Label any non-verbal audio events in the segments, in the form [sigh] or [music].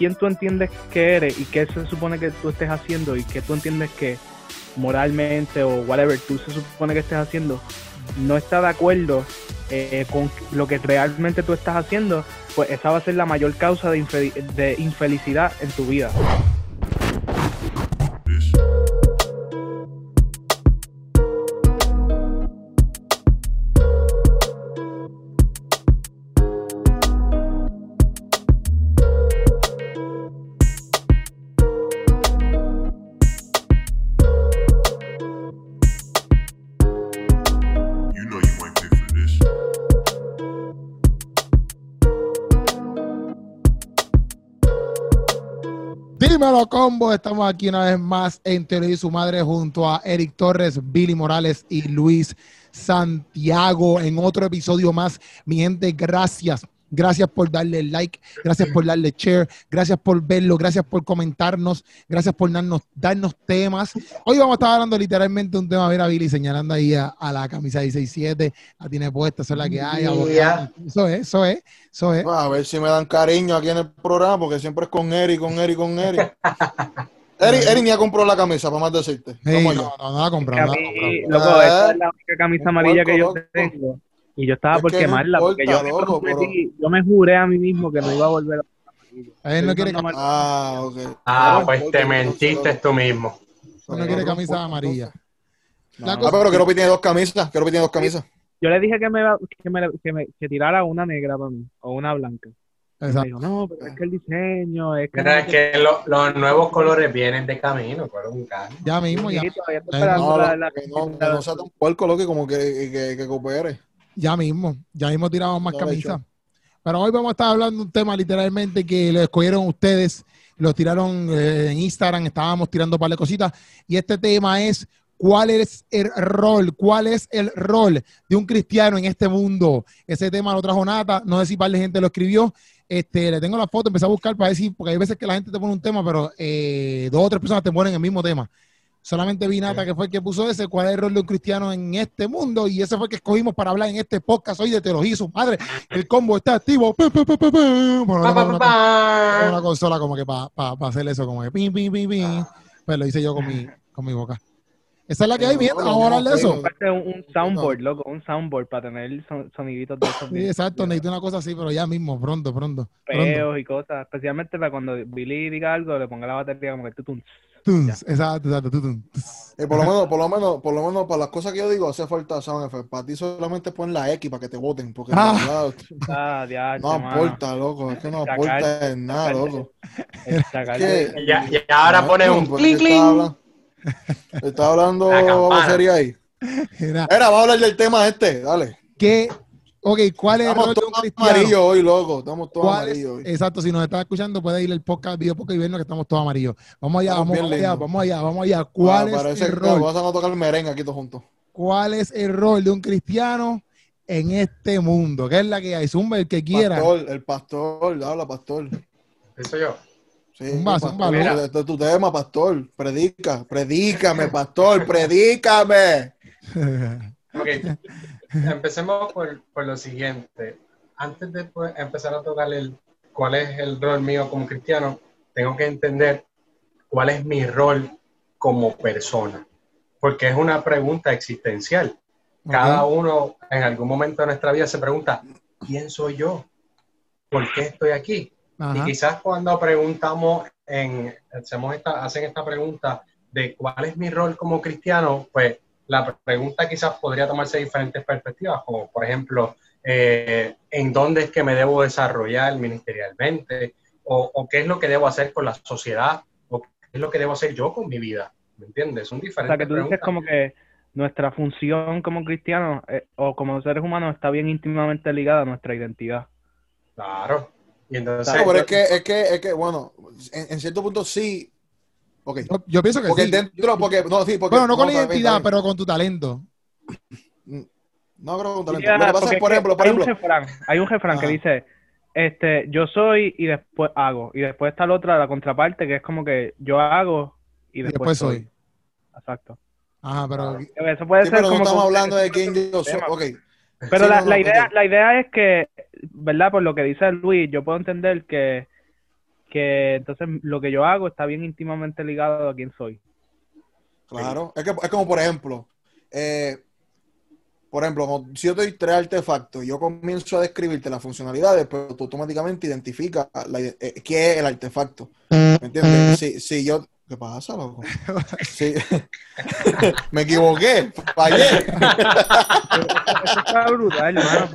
quién tú entiendes que eres y qué se supone que tú estés haciendo y qué tú entiendes que moralmente o whatever tú se supone que estés haciendo no está de acuerdo eh, con lo que realmente tú estás haciendo, pues esa va a ser la mayor causa de, de infelicidad en tu vida. Dímelo, combo. Estamos aquí una vez más en Teoría y su madre junto a Eric Torres, Billy Morales y Luis Santiago en otro episodio más. Mi gente, gracias Gracias por darle like, gracias por darle share, gracias por verlo, gracias por comentarnos, gracias por darnos, darnos temas. Hoy vamos a estar hablando literalmente de un tema, mira Billy señalando ahí a, la camisa 167, la tiene puesta, esa es la que hay. Eso es, eso es, eso es. A ver si me dan cariño aquí en el programa, porque siempre es con Eri, con Eri, con Eri. [laughs] Eri, Eri ni ha comprado la camisa, para más decirte. no, no, no, la ha comprado. Loco, esta es la única camisa amarilla que yo tengo. Y yo estaba por quemarla, porque yo, me yo me juré a mí mismo que no iba a volver a... Él no quiere Ah, ah pues te mentiste tú mismo. Él no quiere camisa amarilla. Ah, pero que tiene dos camisas, que tiene dos camisas. Yo le dije que me, que me, que me que tirara una negra para mí, o una blanca. Exacto. Dijo, no, pero es que el diseño es que... es que los nuevos colores vienen de camino, un Ya mismo, ya. No, la, la, no, no, sea tan puerco, lo que como que, que, que coopere. Ya mismo, ya mismo tiramos más camisas. Pero hoy vamos a estar hablando de un tema literalmente que lo escogieron ustedes, lo tiraron eh, en Instagram, estábamos tirando un par de cositas. Y este tema es cuál es el rol, cuál es el rol de un cristiano en este mundo. Ese tema lo trajo Nata, no sé si par de gente lo escribió. Este, le tengo la foto, empecé a buscar para decir, porque hay veces que la gente te pone un tema, pero eh, dos o tres personas te ponen el mismo tema. Solamente Vinata, que fue el que puso ese, cuál es el rol de un cristiano en este mundo, y ese fue el que escogimos para hablar en este podcast hoy de teología y su madre. El combo está activo. una, consola como que para hacer eso, como que pim, pim, pim, pim. Pues lo hice yo con mi, con mi boca. Esa es la que hay, bien, vamos a hablar de eso. Un, soundboard, loco, un soundboard para tener soniditos de esos. Sí, exacto, necesito una cosa así, pero ya mismo, pronto, pronto. Peos y cosas, especialmente para cuando Billy diga algo, le ponga la batería como que tú exacto, exacto. Eh, por, lo menos, por, lo menos, por lo menos, para las cosas que yo digo, hace falta sound effect. Para ti solamente pon la X para que te voten. Porque ah. [laughs] ah no aporta, loco. Es que no aporta en nada, loco. y, ahora pone un clink, clink. Está hablando sería ahí. Era, vamos a hablar del tema este, dale. ¿Qué Ok, ¿cuál es el rol de un cristiano? amarillo hoy, loco. Estamos todos amarillos hoy. Exacto, si nos estás escuchando, puedes ir al podcast, video podcast y vernos que estamos todos amarillos. Vamos allá, vamos allá, vamos allá, vamos allá. ¿Cuál es el rol? Vamos a tocar el merengue aquí todos juntos. ¿Cuál es el rol de un cristiano en este mundo? ¿Qué es la que hay? Zumba el que quiera. Pastor, el pastor, habla, pastor. ¿Eso yo? Sí, un vaso, un vaso. Este es tu tema, pastor. Predica, predícame, pastor, predícame. ok. [laughs] Empecemos por, por, lo siguiente. Antes de pues, empezar a tocar el, cuál es el rol mío como cristiano, tengo que entender cuál es mi rol como persona, porque es una pregunta existencial. Cada uno en algún momento de nuestra vida se pregunta, ¿quién soy yo? ¿Por qué estoy aquí? Y quizás cuando preguntamos, en, hacemos esta, hacen esta pregunta de cuál es mi rol como cristiano, pues la pregunta quizás podría tomarse de diferentes perspectivas, como por ejemplo, eh, ¿en dónde es que me debo desarrollar ministerialmente? O, qué es lo que debo hacer con la sociedad? ¿O qué es lo que debo hacer yo con mi vida? ¿Me entiendes? Son diferentes. O sea, que tú dices como que nuestra función como cristianos eh, o como seres humanos está bien íntimamente ligada a nuestra identidad. Claro. Y entonces, pero es que, es que, es que bueno, en, en cierto punto sí, yo, pienso que porque sí. Dentro, porque, no, sí, porque, bueno, no con la identidad, pero con tu talento. Mm, no creo con talento. Lo que pasa es, por ejemplo, por hay ejemplo. Un refrán, hay un refrán que dice, este, yo soy y después hago. Y después está la otra, la contraparte, que es como que yo hago y después, soy. Exacto. Ajá, pero... Eso puede ser pero como no estamos hablando de quién yo soy. Okay. Pero la, la, idea, la idea es que, ¿verdad? Por lo que dice Luis, yo puedo entender que que entonces lo que yo hago está bien íntimamente ligado a quién soy. Claro, es, que, es como por ejemplo, eh, por ejemplo, si yo te doy tres artefactos, yo comienzo a describirte las funcionalidades, pero tú automáticamente identificas la, eh, qué es el artefacto. ¿Me entiendes? Si, si yo. ¿Qué pasa, loco? [laughs] Sí. [laughs] Me equivoqué, fallé. Eso está brutal, hermano.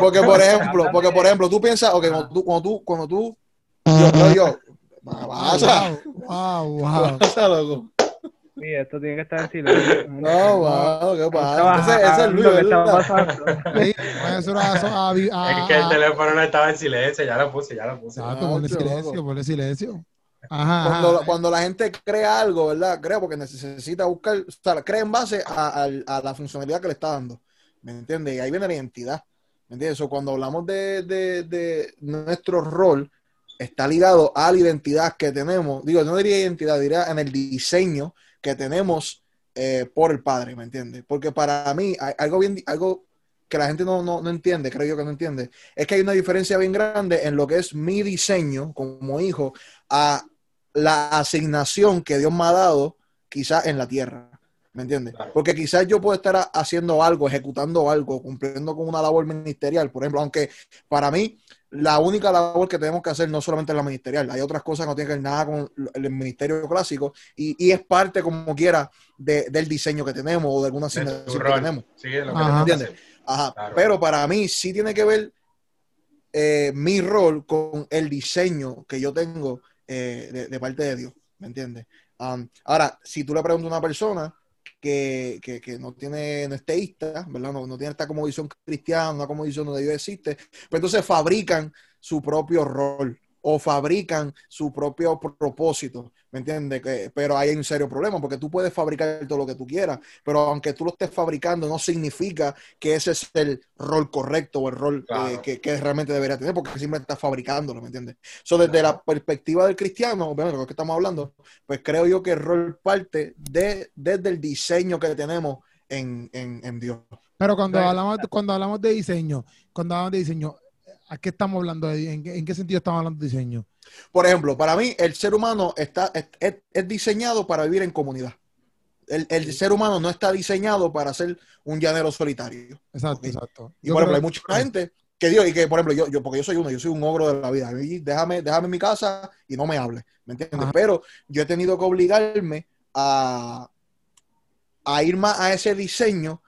Porque, por ejemplo, porque, por ejemplo, tú piensas, ok, cuando tú, cuando tú, cuando tú, yo, yo, yo, pasa, Wow, wow. [laughs] pasa, loco. Sí, esto tiene que estar en silencio. [laughs] No, wow, ¿qué pasa? Ese, ese es Luis, lo que estaba pasando. [laughs] Sí, ser a- a- a- Es que el teléfono no estaba en silencio, ya lo puse, ya lo puse. Exacto, ponle silencio, ponle silencio. Ajá, Cuando, ajá. cuando la gente crea algo, ¿verdad? Crea porque necesita buscar, o sea, crea en base a, a- a la funcionalidad que le está dando. ¿Me entiendes? Y ahí viene la identidad. ¿Me entiendes? O cuando hablamos de, de- de nuestro rol, está ligado a la identidad que tenemos. Digo, no diría identidad, diría en el diseño que tenemos eh, por el Padre, ¿me entiendes? Porque para mí, hay algo bien, algo que la gente no, no, no entiende, creo yo que no entiende, es que hay una diferencia bien grande en lo que es mi diseño como hijo a la asignación que Dios me ha dado quizás en la tierra. ¿Me entiendes? Claro. Porque quizás yo puedo estar haciendo algo, ejecutando algo, cumpliendo con una labor ministerial, por ejemplo, aunque para mí la única labor que tenemos que hacer no solamente es la ministerial, hay otras cosas que no tienen que ver nada con el ministerio clásico y, y es parte como quiera de- del diseño que tenemos o de alguna asignación que tenemos. Sí, es lo que Ajá. ¿Entiendes? Ajá, Claro. pero para mí sí tiene que ver eh, mi rol con el diseño que yo tengo eh, de, de parte de Dios, ¿me entiendes? Um, ahora, si tú le preguntas a una persona que, que, que no tiene, no es teísta, ¿verdad? No, no tiene esta como visión cristiana, una como visión donde Dios existe, pues entonces fabrican su propio rol o fabrican su propio propósito, ¿me entiendes? Que- Pero hay un serio problema porque tú puedes fabricar todo lo que tú quieras, pero aunque tú lo estés fabricando no significa que ese es el rol correcto o el rol eh, que, que realmente debería tener porque siempre estás fabricándolo, ¿me entiendes? So, desde la perspectiva del cristiano, obviamente, lo que estamos hablando, pues creo yo que el rol parte de, desde el diseño que tenemos en, en, en Dios. Pero cuando hablamos, cuando hablamos de diseño, cuando hablamos de diseño, ¿a qué estamos hablando? ¿En qué, en qué sentido estamos hablando de diseño? Por ejemplo, para mí el ser humano está, es, es- es diseñado para vivir en comunidad. El, el ser humano no está diseñado para ser un llanero solitario. Exacto, exacto. Y Yo por ejemplo, hay mucha gente que Dios, y que por ejemplo, yo, yo, porque yo soy uno, yo soy un ogro de la vida. A mí, déjame, déjame en mi casa y no me hable, ¿me entiendes? Ajá. Pero yo he tenido que obligarme a, a ir más a ese diseño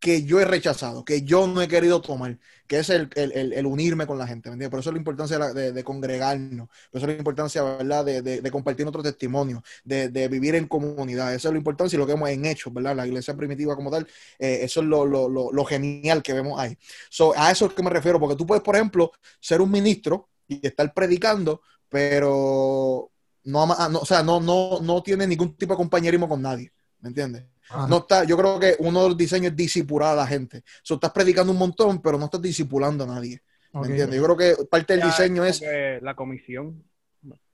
que yo he rechazado, que yo no he querido tomar, que es el, el- el- unirme con la gente, ¿me entiendes? Por eso es la importancia de, la- de- de congregarnos, por eso es la importancia, ¿verdad?, de, de- compartir otro testimonio, de, vivir en comunidad, eso es lo importante y lo que hemos en hecho, ¿verdad? La iglesia primitiva como tal, eh, eso es lo, lo- lo- genial que vemos ahí. So, a eso es que me refiero, porque tú puedes, por ejemplo, ser un ministro y estar predicando, pero no, ama- no, o sea, no, no, no tiene ningún tipo de compañerismo con nadie, ¿me entiendes? Ajá. No está, yo creo que uno de los diseños es disipular a la gente. So, estás predicando un montón, pero no estás disipulando a nadie. ¿Me entiendes? Yo creo que parte del Ya, diseño es. la comisión,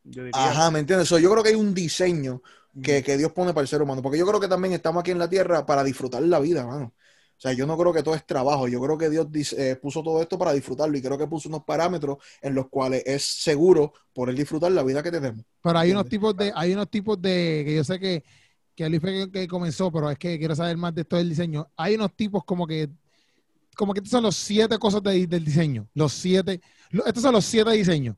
yo diría. Ajá, ¿me entiendes? So, yo creo que hay un diseño que, que Dios pone para el ser humano. Porque yo creo que también estamos aquí en la tierra para disfrutar la vida, mano. O sea, yo no creo que todo es trabajo. Yo creo que Dios eh, puso todo esto para disfrutarlo y creo que puso unos parámetros en los cuales es seguro poder disfrutar la vida que tenemos. Pero hay unos tipos de, hay unos tipos de, que yo sé que, que Ali fue que, comenzó, pero es que quiero saber más de esto del diseño. Hay unos tipos como que, como que estos son los siete cosas de- del diseño. Los siete, lo- estos son los siete diseños.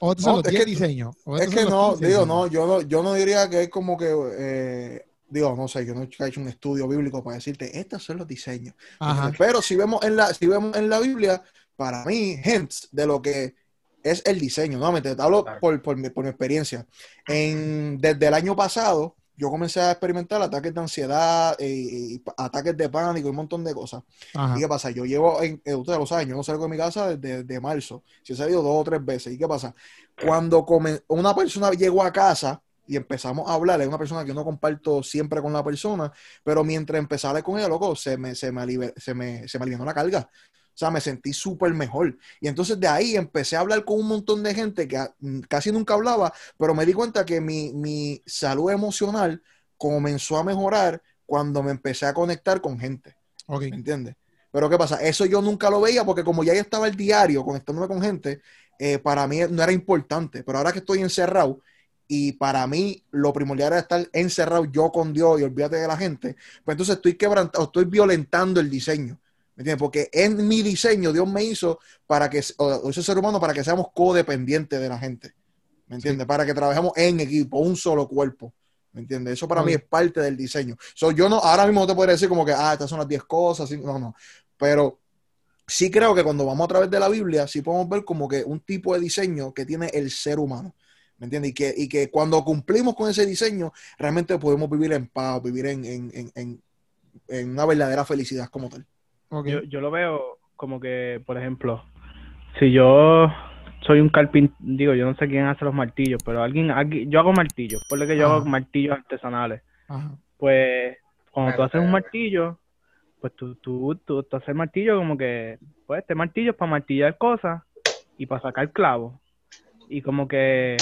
O estos No, son los es diez que- diseños. o Es que no, 15 digo, diseños. no, yo no, yo no diría que es como que, eh, digo, no sé, yo no he hecho un estudio bíblico para decirte, estos son los diseños. Ajá. Pero si vemos en la, si vemos en la Biblia, para mí, hints de lo que es el diseño. Nuevamente, te hablo Claro. por, por mi, por mi experiencia. En, desde el año pasado, yo comencé a experimentar ataques de ansiedad eh, y, y ataques de pánico y un montón de cosas. Ajá. ¿Y qué pasa? Yo llevo, en, eh, ustedes lo saben, yo no salgo de mi casa desde, desde marzo. Si he salido dos o tres veces. ¿Y qué pasa? Cuando come- una persona llegó a casa y empezamos a hablar, es una persona que yo no comparto siempre con la persona, pero mientras empecé a hablar con ella, loco, se me, se me, alive- se me, se me alivianó la carga. O sea, me sentí súper mejor. Y entonces de ahí empecé a hablar con un montón de gente que ah, mm, casi nunca hablaba, pero me di cuenta que mi, mi salud emocional comenzó a mejorar cuando me empecé a conectar con gente. Ok. ¿Me entiendes? Pero ¿qué pasa? Eso yo nunca lo veía porque como ya yo estaba el diario conectándome con gente, eh, para mí no era importante, pero ahora que estoy encerrado y para mí lo primordial era estar encerrado yo con Dios y olvídate de la gente, pues entonces estoy quebrantando, estoy violentando el diseño. ¿Me entiendes? Porque en mi diseño Dios me hizo para que, o ese ser humano, para que seamos codependientes de la gente. ¿Me entiendes? Para que trabajemos en equipo, un solo cuerpo. ¿Me entiendes? Eso para mí es parte del diseño. So, yo no, ahora mismo no te podría decir como que, ah, estas son las 10 cosas. No, no. Pero sí creo que cuando vamos a través de la Biblia, sí podemos ver como que un tipo de diseño que tiene el ser humano. ¿Me entiendes? Y que, y que cuando cumplimos con ese diseño, realmente podemos vivir en paz, vivir en, en, en, en una verdadera felicidad como tal. Yo, yo lo veo como que, por ejemplo, si yo soy un carpintero, digo, yo no sé quién hace los martillos, pero alguien, aquí, yo hago martillos, por lo que yo hago martillos artesanales. Pues cuando tú haces un martillo, pues tú, tú, tú, tú haces martillo como que, pues este martillo es para martillar cosas y para sacar clavos. Y como que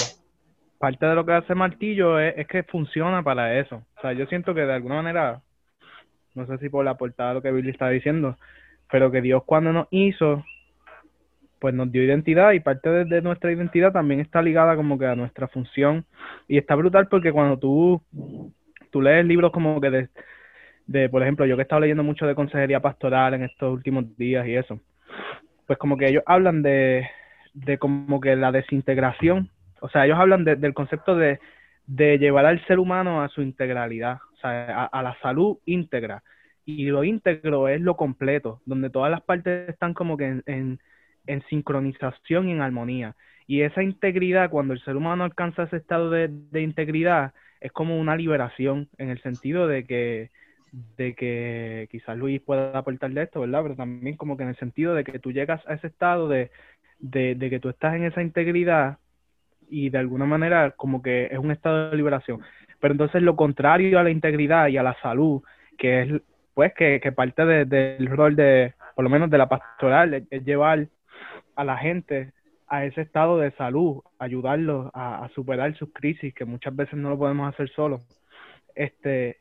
parte de lo que hace martillo es, es que funciona para eso. O sea, yo siento que de alguna manera no sé si por la portada lo que Billy está diciendo, pero que Dios cuando nos hizo, pues nos dio identidad y parte de, nuestra identidad también está ligada como que a nuestra función. Y está brutal porque cuando tú, tú lees libros como que de, de, por ejemplo, yo que he estado leyendo mucho de consejería pastoral en estos últimos días y eso, pues como que ellos hablan de, de como que la desintegración, o sea, ellos hablan del concepto de, de llevar al ser humano a su integralidad, a, la salud íntegra. Y lo íntegro es lo completo, donde todas las partes están como que en, en, sincronización y en armonía. Y esa integridad, cuando el ser humano alcanza ese estado de, integridad, es como una liberación, en el sentido de que, de que quizás Luis pueda aportar de esto, ¿verdad? Pero también como que en el sentido de que tú llegas a ese estado de, de, de que tú estás en esa integridad y de alguna manera como que es un estado de liberación. Pero entonces lo contrario a la integridad y a la salud, que es pues que, parte del rol de, por lo menos de la pastoral, es, llevar a la gente a ese estado de salud, ayudarlos a, superar sus crisis, que muchas veces no lo podemos hacer solos. Este,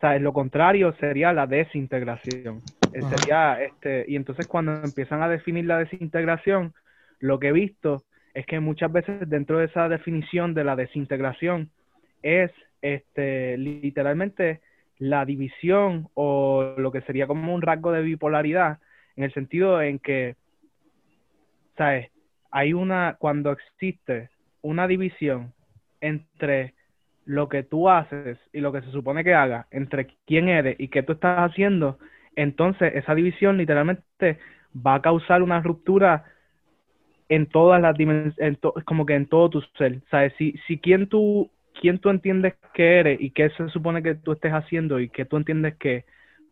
¿sabes? Lo contrario sería la desintegración. Eh, sería, este, y entonces cuando empiezan a definir la desintegración, lo que he visto es que muchas veces dentro de esa definición de la desintegración es este, literalmente la división o lo que sería como un rasgo de bipolaridad, en el sentido en que, ¿sabes? Hay una, cuando existe una división entre lo que tú haces y lo que se supone que hagas, entre quién eres y qué tú estás haciendo, entonces esa división literalmente va a causar una ruptura en todas las dimensiones, como que en todo tu ser. ¿Sabes? Si, si quien tú quién tú entiendes que eres y qué se supone que tú estés haciendo y qué tú entiendes que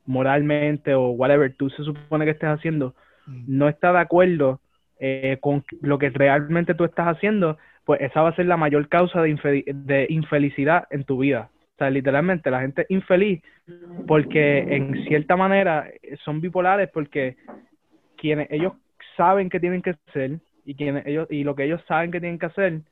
moralmente o whatever tú se supone que estés haciendo mm. no está de acuerdo eh, con lo que realmente tú estás haciendo, pues esa va a ser la mayor causa de, de infelicidad en tu vida. O sea, literalmente la gente es infeliz porque en cierta manera son bipolares porque quienes ellos saben que tienen que ser y quienes ellos y lo que ellos saben que tienen que hacer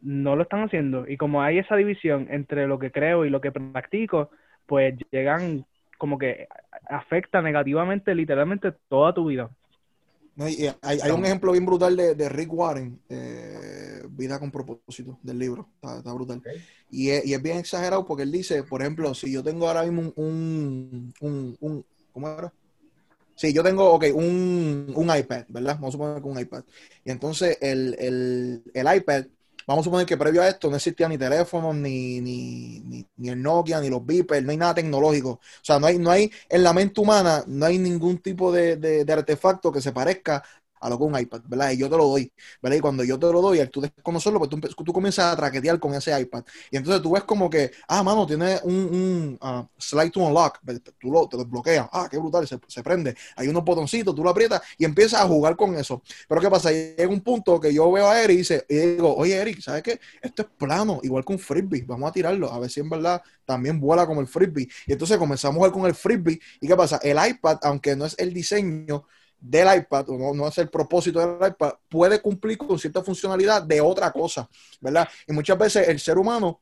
no lo están haciendo. Y como hay esa división entre lo que creo y lo que practico, pues llegan como que afecta negativamente literalmente toda tu vida. hay, un ejemplo bien brutal de, Rick Warren, eh, Vida con propósito, del libro. Está, brutal. Y, es, bien exagerado porque él dice, por ejemplo, si yo tengo ahora mismo un, un, un, ¿cómo era? Sí, yo tengo, ok, un, un, iPad, ¿verdad? Vamos a suponer que un iPad. Y entonces el, el, el iPad vamos a suponer que previo a esto no existía ni teléfonos, ni, ni, ni, el Nokia, ni los Beepers, no hay nada tecnológico. O sea, no hay, no hay, en la mente humana, no hay ningún tipo de, de artefacto que se parezca a lo que un iPad, ¿verdad? Y yo te lo doy, ¿verdad? Y cuando yo te lo doy, al tú desconocerlo, pues tú, tú, comienzas a traquetear con ese iPad. Y entonces tú ves como que, ah, mano, tiene un, uh, slide to unlock, tú lo, te lo ah, qué brutal, se, prende. Hay unos botoncitos, tú lo aprietas y empiezas a jugar con eso. Pero ¿qué pasa? Llega un punto que yo veo a Eric y, dice, digo, oye, Eric, ¿sabes qué? Esto es plano, igual que un frisbee, vamos a tirarlo, a ver si en verdad también vuela como el frisbee. Y entonces comenzamos a jugar con el frisbee. ¿Y qué pasa? El iPad, aunque no es el diseño, del iPad, o no, no es el propósito del iPad, puede cumplir con cierta funcionalidad de otra cosa, ¿verdad? Y muchas veces el ser humano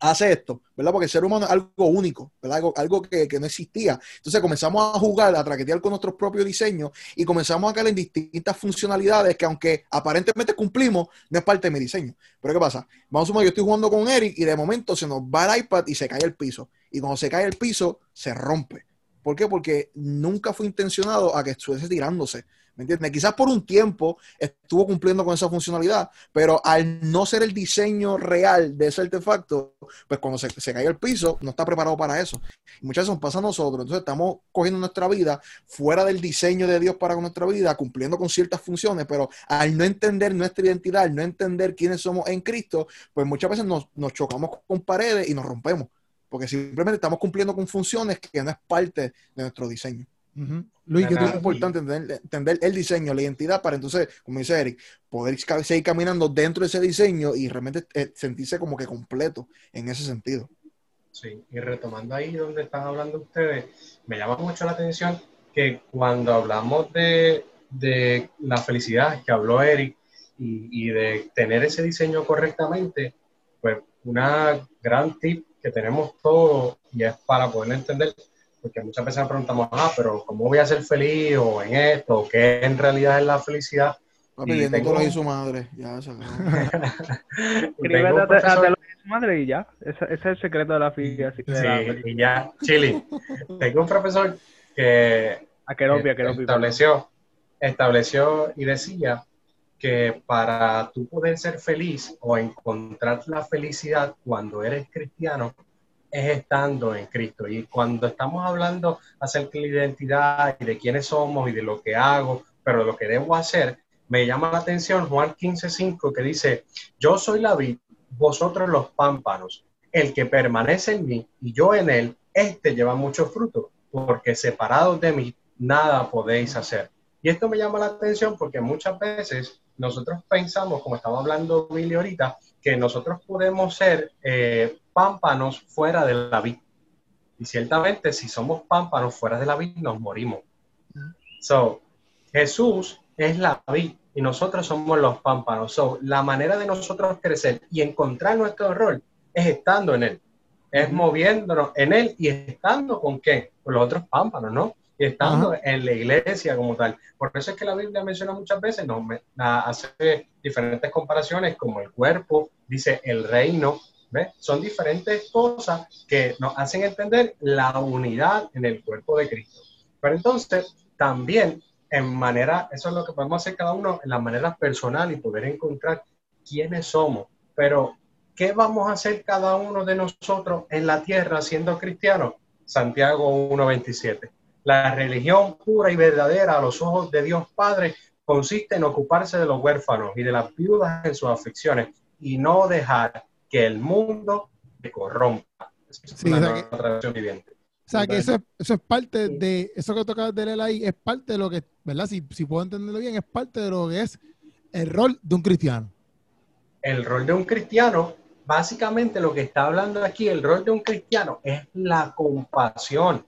hace esto, ¿verdad? Porque el ser humano es algo único, ¿verdad? Algo, que, no existía. Entonces comenzamos a jugar, a traquetear con nuestros propios diseños y comenzamos a caer en distintas funcionalidades que aunque aparentemente cumplimos, no es parte de mi diseño. Pero ¿qué pasa? Vamos a suponer, yo estoy jugando con Eric y de momento se nos va el iPad y se cae el piso. Y cuando se cae el piso, se rompe. ¿Por qué? Porque nunca fue intencionado a que estuviese tirándose. ¿Me entiendes? Quizás por un tiempo estuvo cumpliendo con esa funcionalidad, pero al no ser el diseño real de ese artefacto, pues cuando se, se cae el piso, no está preparado para eso. Y muchas veces nos pasa a nosotros. Entonces estamos cogiendo nuestra vida fuera del diseño de Dios para nuestra vida, cumpliendo con ciertas funciones, pero al no entender nuestra identidad, al no entender quiénes somos en Cristo, pues muchas veces nos chocamos con paredes y nos rompemos. Porque simplemente estamos cumpliendo con funciones que no es parte de nuestro diseño. Luis, que es importante entender, el diseño, la identidad, para entonces, como dice Eric, poder seguir caminando dentro de ese diseño y realmente eh, sentirse como que completo en ese sentido. Sí, y retomando ahí donde están hablando ustedes, me llama mucho la atención que cuando hablamos de, de la felicidad que habló Eric y, y, de tener ese diseño correctamente, pues una gran tip que tenemos todos y es para poder entender porque muchas veces nos preguntamos, ah, pero ¿cómo voy a ser feliz o en esto? O ¿Qué en realidad es la felicidad? y tengo... lo su madre, ya se [laughs] Escríbete su madre y ya. Ese, ese, es el secreto de la felicidad. Sí, y ya, Chile. tengo un profesor que a Keropi, a Keropi, estableció, estableció y decía que para tú poder ser feliz o encontrar la felicidad cuando eres cristiano, es estando en Cristo. Y cuando estamos hablando acerca de la identidad y de quiénes somos y de lo que hago, pero lo que debo hacer, me llama la atención Juan 15:5 que dice, yo soy la vid, vosotros los pámpanos. El que permanece en mí y yo en él, este lleva mucho fruto, porque separados de mí nada podéis hacer. Y esto me llama la atención porque muchas veces nosotros pensamos, como estaba hablando Billy ahorita, que nosotros podemos ser eh, pámpanos fuera de la vid. Y ciertamente, si somos pámpanos fuera de la vid, nos morimos. So, Jesús es la vid y nosotros somos los pámpanos. So, la manera de nosotros crecer y encontrar nuestro rol es estando en Él. Es moviéndonos en Él y estando con qué? Con los otros pámpanos, ¿no? Y estando en la iglesia como tal. Por eso es que la Biblia menciona muchas veces, nos hace diferentes comparaciones como el cuerpo, dice el reino, son diferentes cosas que nos hacen entender la unidad en el cuerpo de Cristo. Pero entonces, también en manera, eso es lo que podemos hacer cada uno en la manera personal y poder encontrar quiénes somos. Pero, ¿qué vamos a hacer cada uno de nosotros en la tierra siendo cristianos? Santiago 1.27. La religión pura y verdadera a los ojos de Dios Padre consiste en ocuparse de los huérfanos y de las viudas en sus aflicciones y no dejar que el mundo se corrompa. Sí, o sea, que, eso, es, eso es parte de, eso que toca de leer ahí, es parte de lo que, ¿verdad? Si, si puedo entenderlo bien, es parte de lo que es el rol de un cristiano. El rol de un cristiano, básicamente lo que está hablando aquí, el rol de un cristiano es la compasión.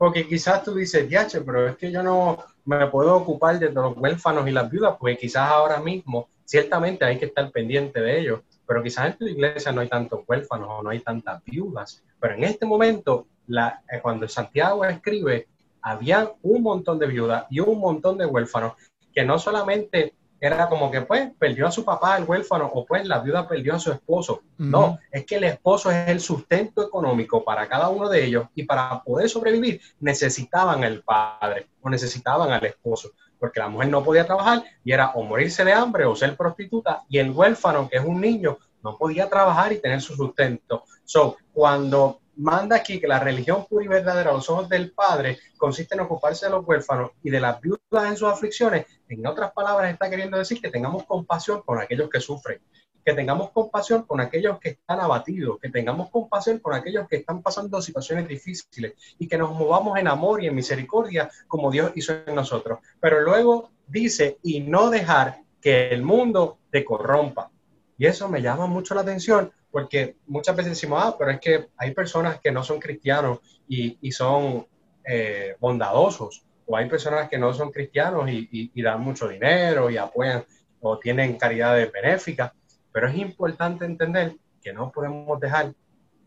Porque quizás tú dices, diache, pero es que yo no me puedo ocupar de los huérfanos y las viudas, pues quizás ahora mismo, ciertamente hay que estar pendiente de ellos pero quizás en tu iglesia no hay tantos huérfanos o no hay tantas viudas. Pero en este momento, eh, cuando Santiago escribe, había un montón de viudas y un montón de huérfanos que no solamente era como que pues perdió a su papá el huérfano o pues la viuda perdió a su esposo. No, es que el esposo es el sustento económico para cada uno de ellos y para poder sobrevivir necesitaban el padre o necesitaban al esposo porque la mujer no podía trabajar y era o morirse de hambre o ser prostituta y el huérfano, que es un niño, no podía trabajar y tener su sustento. So, cuando manda aquí que la religión pura y verdadera a los ojos del Padre consiste en ocuparse de los huérfanos y de las viudas en sus aflicciones, en otras palabras está queriendo decir que tengamos compasión con aquellos que sufren, que tengamos compasión con aquellos que están abatidos, que tengamos compasión con aquellos que están pasando situaciones difíciles y que nos movamos en amor y en misericordia como Dios hizo en nosotros. Pero luego dice, y no dejar que el mundo te corrompa. Y eso me llama mucho la atención porque muchas veces decimos, ah, pero es que hay personas que no son cristianos y, son eh, bondadosos, o hay personas que no son cristianos y, y dan mucho dinero y apoyan o tienen caridades benéficas. Pero es importante entender que no podemos dejar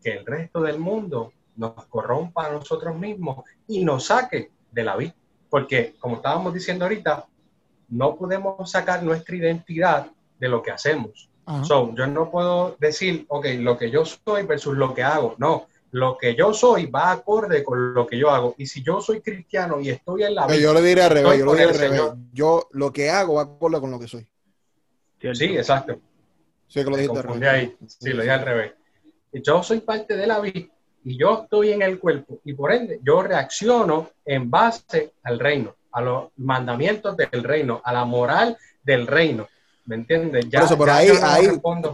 que el resto del mundo nos corrompa a nosotros mismos y nos saque de la vida. Porque, como estábamos diciendo ahorita, no podemos sacar nuestra identidad de lo que hacemos. So, yo no puedo decir, ok, lo que yo soy versus lo que hago. No, lo que yo soy va acorde con lo que yo hago. Y si yo soy cristiano y estoy en la vida. Yo le diré al revés, yo, le diré yo lo que hago va acorde con lo que soy. Sí, exacto. Sí, que lo dijiste al revés. Ahí. Sí, lo dije al revés. Yo soy parte de la vida y yo estoy en el cuerpo y por ende yo reacciono en base al reino, a los mandamientos del reino, a la moral del reino. ¿Me entiendes? Ya, por ahí, ahí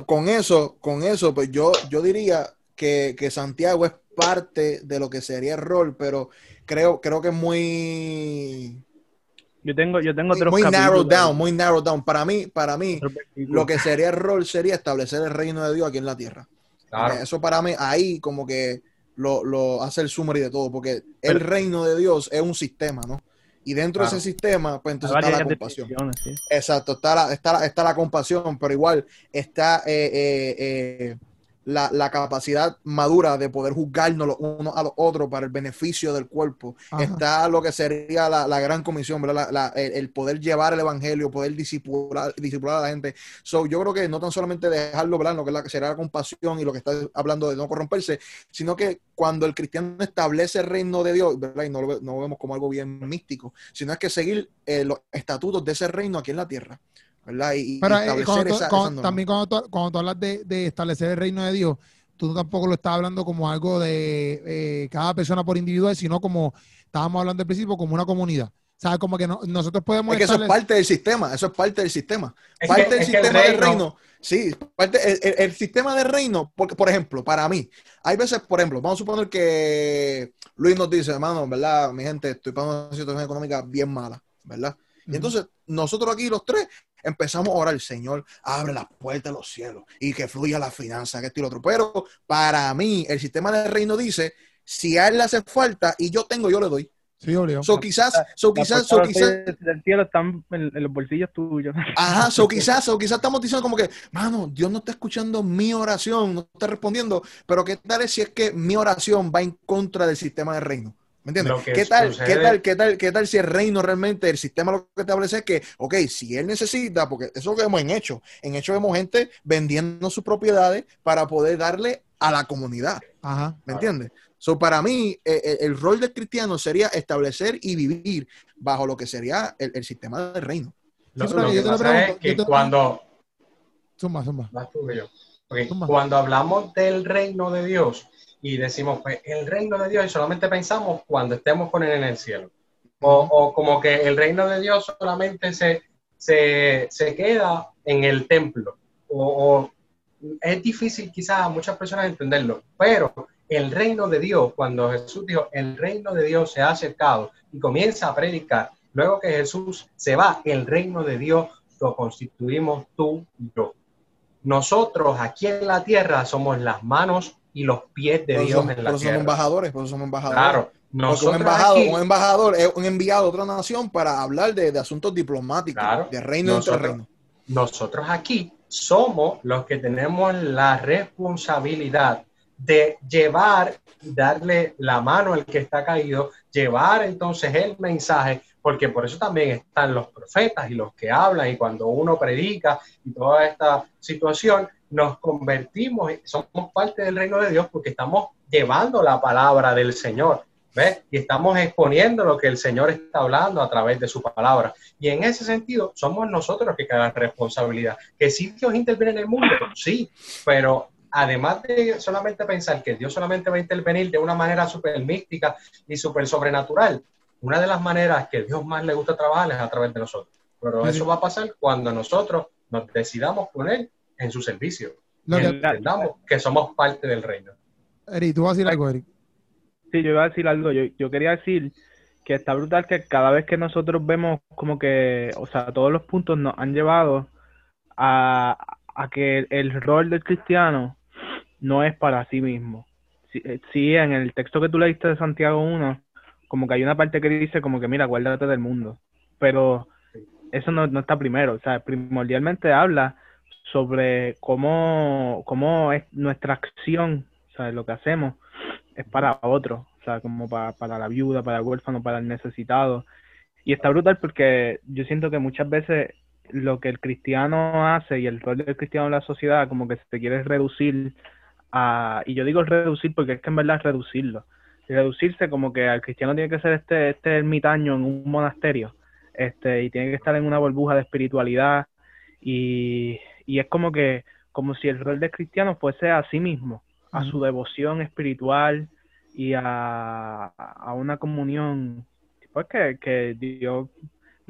con eso, con eso, pues yo, yo diría que, que, Santiago es parte de lo que sería el rol, pero creo, creo que es muy yo tengo, yo tengo muy, narrow down, muy narrow down. Para mí, para mí, lo que sería el rol sería establecer el reino de Dios aquí en la tierra. Eso para mí, ahí como que lo, lo hace el summary de todo, porque el reino de Dios es un sistema, ¿no? Y dentro de ese sistema, pues entonces está la compasión. Exacto, está la, está, está la compasión, pero igual está eh, eh, eh, la, capacidad madura de poder juzgarnos los unos a los otros para el beneficio del cuerpo. Está lo que sería la, gran comisión, ¿verdad? el, poder llevar el evangelio, poder disipular, a la gente. So, yo creo que no tan solamente dejarlo, ¿verdad? Lo que, la, será la compasión y lo que está hablando de no corromperse, sino que cuando el cristiano establece el reino de Dios, ¿verdad? Y no lo, no vemos como algo bien místico, sino es que seguir eh, los estatutos de ese reino aquí en la tierra. ¿Verdad? Y, Pero, eh, también cuando tú, cuando hablas de, establecer el reino de Dios, tú tampoco lo estás hablando como algo de eh, cada persona por individual, sino como estábamos hablando al principio, como una comunidad. O sea, como que nosotros podemos... Es que eso es parte del sistema, eso es parte del sistema. parte del sistema del reino. Sí, parte, el, sistema del reino, porque, por ejemplo, para mí, hay veces, por ejemplo, vamos a suponer que Luis nos dice, hermano, ¿verdad? Mi gente, estoy pasando una situación económica bien mala, ¿verdad? Y entonces, nosotros aquí los tres empezamos a orar, Señor, abre las puertas de los cielos y que fluya la finanza, que esto y lo otro. Pero para mí, el sistema del reino dice, si a él le hace falta y yo tengo, yo le doy. Sí, obvio. So quizás, so quizás, so quizás. El cielo están en, los bolsillos tuyos. [laughs] Ajá, so quizás, so quizás estamos diciendo como que, mano, Dios no está escuchando mi oración, no está respondiendo, pero ¿qué tal si es que mi oración va en contra del sistema del reino? ¿Me entiendes? ¿Qué tal, ¿Qué tal, qué tal, qué tal si el reino realmente, el sistema lo que establece es que, ok, si él necesita, porque eso es lo que vemos en hecho, en hecho vemos gente vendiendo sus propiedades para poder darle a la comunidad. Ajá. ¿Me entiendes? So, para mí, eh, eh, el rol del cristiano sería establecer y vivir bajo lo que sería el, sistema del reino. Lo, que pasa es que cuando... Suma, suma. Cuando hablamos del reino de Dios, y decimos, pues el reino de Dios y solamente pensamos cuando estemos con Él en el cielo. O, como que el reino de Dios solamente se, se, queda en el templo. O, es difícil quizás a muchas personas entenderlo, pero el reino de Dios, cuando Jesús dijo, el reino de Dios se ha acercado y comienza a predicar, luego que Jesús se va, el reino de Dios lo constituimos tú y yo. Nosotros aquí en la tierra somos las manos y los pies de Dios en la por somos embajadores, por eso somos embajadores. Claro. un embajador, un embajador es un enviado a otra nación para hablar de, asuntos diplomáticos, de reino y reino. Nosotros aquí somos los que tenemos la responsabilidad de llevar, darle la mano al que está caído, llevar entonces el mensaje, porque por eso también están los profetas y los que hablan y cuando uno predica y toda esta situación, nos convertimos, somos parte del reino de Dios porque estamos llevando la palabra del Señor. ¿Ves? Y estamos exponiendo lo que el Señor está hablando a través de su palabra. Y en ese sentido, somos nosotros los que la responsabilidad. Que si Dios interviene en el mundo, sí, pero además de solamente pensar que Dios solamente va a intervenir de una manera súper mística y súper sobrenatural, una de las maneras que Dios más le gusta trabajar es a través de nosotros. Pero eso va a pasar cuando nosotros nos decidamos con Él en su servicio. que, entendamos que somos parte del reino. Eric, ¿tú vas a decir algo, Eric? Sí, yo iba a decir algo. Yo, yo quería decir que está brutal que cada vez que nosotros vemos como que, o sea, todos los puntos nos han llevado a, que el, rol del cristiano no es para sí mismo. Eh, sí, en el texto que tú leíste de Santiago 1, como que hay una parte que dice como que, mira, guárdate del mundo. Pero eso no, no está primero. O sea, primordialmente habla sobre cómo, cómo es nuestra acción, sea, lo que hacemos es para otros, o sea, como para, para la viuda, para el huérfano, para el necesitado. Y está brutal porque yo siento que muchas veces lo que el cristiano hace y el rol del cristiano en la sociedad como que se quiere reducir a, y yo digo reducir porque es que en verdad es reducirlo, reducirse como que al cristiano tiene que ser este, este ermitaño en un monasterio, este, y tiene que estar en una burbuja de espiritualidad, y, y es como que, como si el rol del cristiano fuese a sí mismo, a su devoción espiritual y a, a una comunión, pues que, que Dios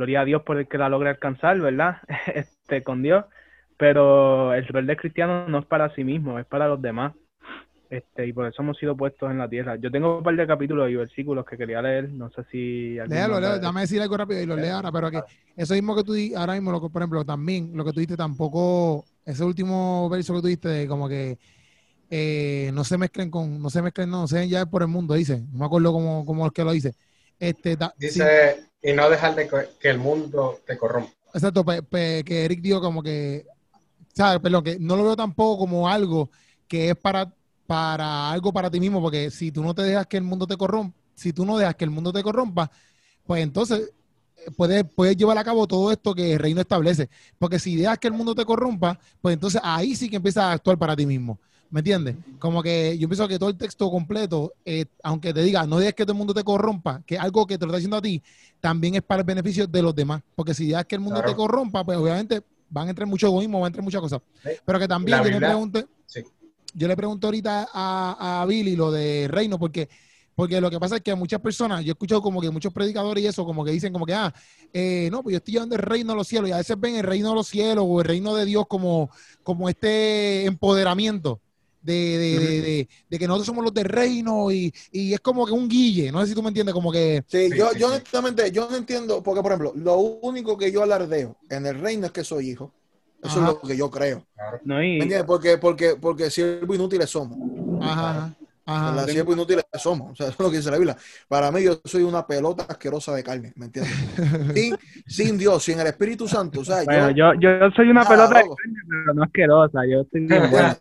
gloria a Dios por el que la logra alcanzar, ¿verdad? [laughs] Este, con Dios. Pero el rol de cristiano no es para sí mismo, es para los demás. Este, y por eso hemos sido puestos en la tierra. Yo tengo un par de capítulos y versículos que quería leer, no sé si... Léalo, léalo, dame decir algo rápido y lo leo ahora, pero que eso mismo que tú ahora mismo, lo, por ejemplo, también lo que tú dijiste tampoco, ese último verso que tú dijiste, como que eh, no se mezclen con, no se mezclen, no, se ya por el mundo, dice, no me acuerdo cómo, cómo es que lo dice. Este, dice, y no dejar de que el mundo te corrompa. Exacto, que Eric dijo como que, ¿sabes? Perdón, que no lo veo tampoco como algo que es para, para algo para ti mismo, porque si tú no te dejas que el mundo te corrompa, si tú no dejas que el mundo te corrompa, pues entonces eh, puedes, puedes llevar a cabo todo esto que el reino establece. Porque si dejas que el mundo te corrompa, pues entonces ahí sí que empiezas a actuar para ti mismo. ¿Me entiendes? Como que yo pienso que todo el texto completo, eh, aunque te diga, no dejes que todo el mundo te corrompa, que algo que te lo está diciendo a ti, también es para el beneficio de los demás. Porque si dejas que el mundo te corrompa, pues obviamente van a entrar mucho egoísmo, van a entrar muchas cosas. Pero que también yo le pregunto ahorita a, a, Billy lo de reino, porque, porque lo que pasa es que a muchas personas, yo he escuchado como que muchos predicadores y eso, como que dicen como que, ah, eh, no, pues yo estoy llevando el reino de los cielos, y a veces ven el reino de los cielos o el reino de Dios como, como este empoderamiento de, que nosotros somos los del reino y, es como que un guille, no sé si tú me entiendes, como que... Sí, yo, yo honestamente, yo no entiendo, porque por ejemplo, lo único que yo alardeo en el reino es que soy hijo. Eso es lo que yo creo. ¿Me entiendes? Porque, porque, porque siervo inútiles somos. Ajá. Ajá, la siervo inútiles somos. O sea, eso es lo que dice la Biblia. Para mí, yo soy una pelota asquerosa de carne, ¿me entiendes? [laughs] sin, sin, Dios, sin el Espíritu Santo. O sea, bueno, yo, yo, soy una pelota de carne, pero no asquerosa. Yo estoy bueno,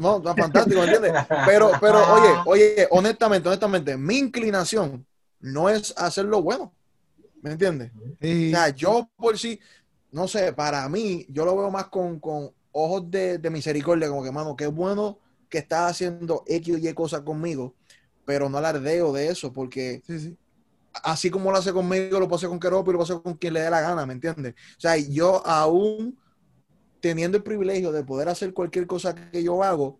no, no, fantástico, ¿me entiendes? Pero, pero, oye, oye, honestamente, honestamente, mi inclinación no es hacer lo bueno. ¿Me entiendes? O sea, yo por sí, no sé, para mí, yo lo veo más con, con ojos de, de misericordia, como que, mano, qué bueno que está haciendo X o Y cosas conmigo, pero no alardeo de eso, porque así como lo hace conmigo, lo puedo hacer con Keropi, lo puedo hacer con quien le dé la gana, ¿me entiendes? O sea, yo aún teniendo el privilegio de poder hacer cualquier cosa que yo hago,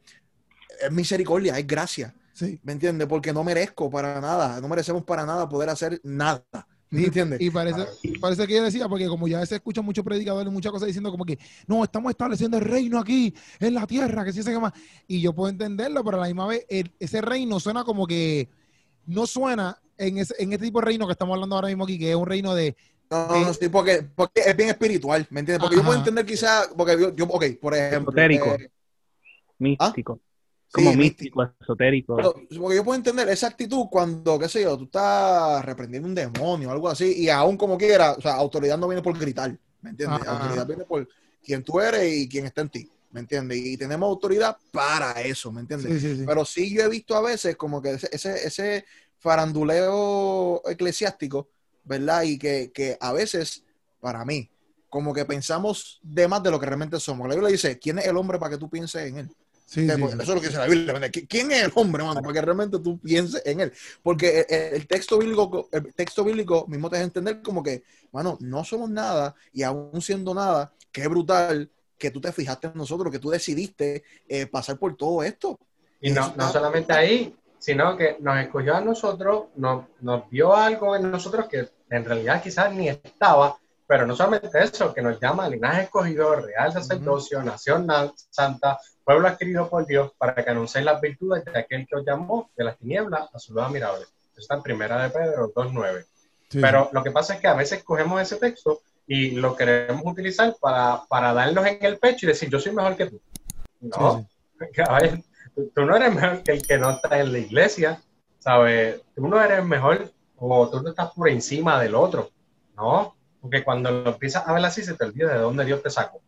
es misericordia, es gracia. ¿Me entiendes? Porque no merezco para nada, no merecemos para nada poder hacer nada. ¿Me entiendes? Y parece, parece que yo decía, porque como ya se escucha muchos predicadores, muchas cosas diciendo como que, no, estamos estableciendo el reino aquí, en la tierra, que sí se llama. Y yo puedo entenderlo, pero a la misma vez, ese reino suena como que no suena en, ese, en este tipo de reino que estamos hablando ahora mismo aquí, que es un reino de, no, no, sí, porque, porque, es bien espiritual, ¿me entiendes? Porque yo puedo entender quizá, porque yo, yo ok, por ejemplo. Esotérico. Eh, místico. ¿ah? Como místico, esotérico. porque yo puedo entender esa actitud cuando, qué sé yo, tú estás reprendiendo un demonio o algo así, y aún como quiera, o sea, autoridad no viene por gritar, ¿me entiendes? Autoridad viene por quién tú eres y quién está en ti, ¿me entiendes? Y tenemos autoridad para eso, ¿me entiendes? Pero sí yo he visto a veces como que ese, ese, ese faranduleo eclesiástico, ¿verdad? Y que, que a veces, para mí, como que pensamos de más de lo que realmente somos. La Biblia dice, ¿quién es el hombre para que tú pienses en él? Eso es lo que dice la Biblia. ¿Quién es el hombre, mano? Para que realmente tú pienses en él. Porque el, texto bíblico, el texto bíblico mismo te deja entender como que, mano, no somos nada y aún siendo nada, qué brutal que tú te fijaste en nosotros, que tú decidiste eh, pasar por todo esto. Y no, no solamente ahí, sino que nos escogió a nosotros, nos, nos vio algo en nosotros que en realidad quizás ni estaba, pero no solamente eso, que nos llama linaje escogido, real sacerdocio, nación santa, pueblo adquirido por Dios para que anuncien las virtudes de aquel que os llamó de las tinieblas a su luz admirable. Eso está en primera de Pedro 2.9. Pero lo que pasa es que a veces cogemos ese texto y lo queremos utilizar para, para darnos en el pecho y decir, yo soy mejor que tú. No, [laughs] tú no eres mejor que el que no está en la iglesia, ¿sabes? Tú no eres mejor o tú no estás por encima del otro, ¿no? Porque cuando lo empiezas a ver así, se te olvida de dónde Dios te sacó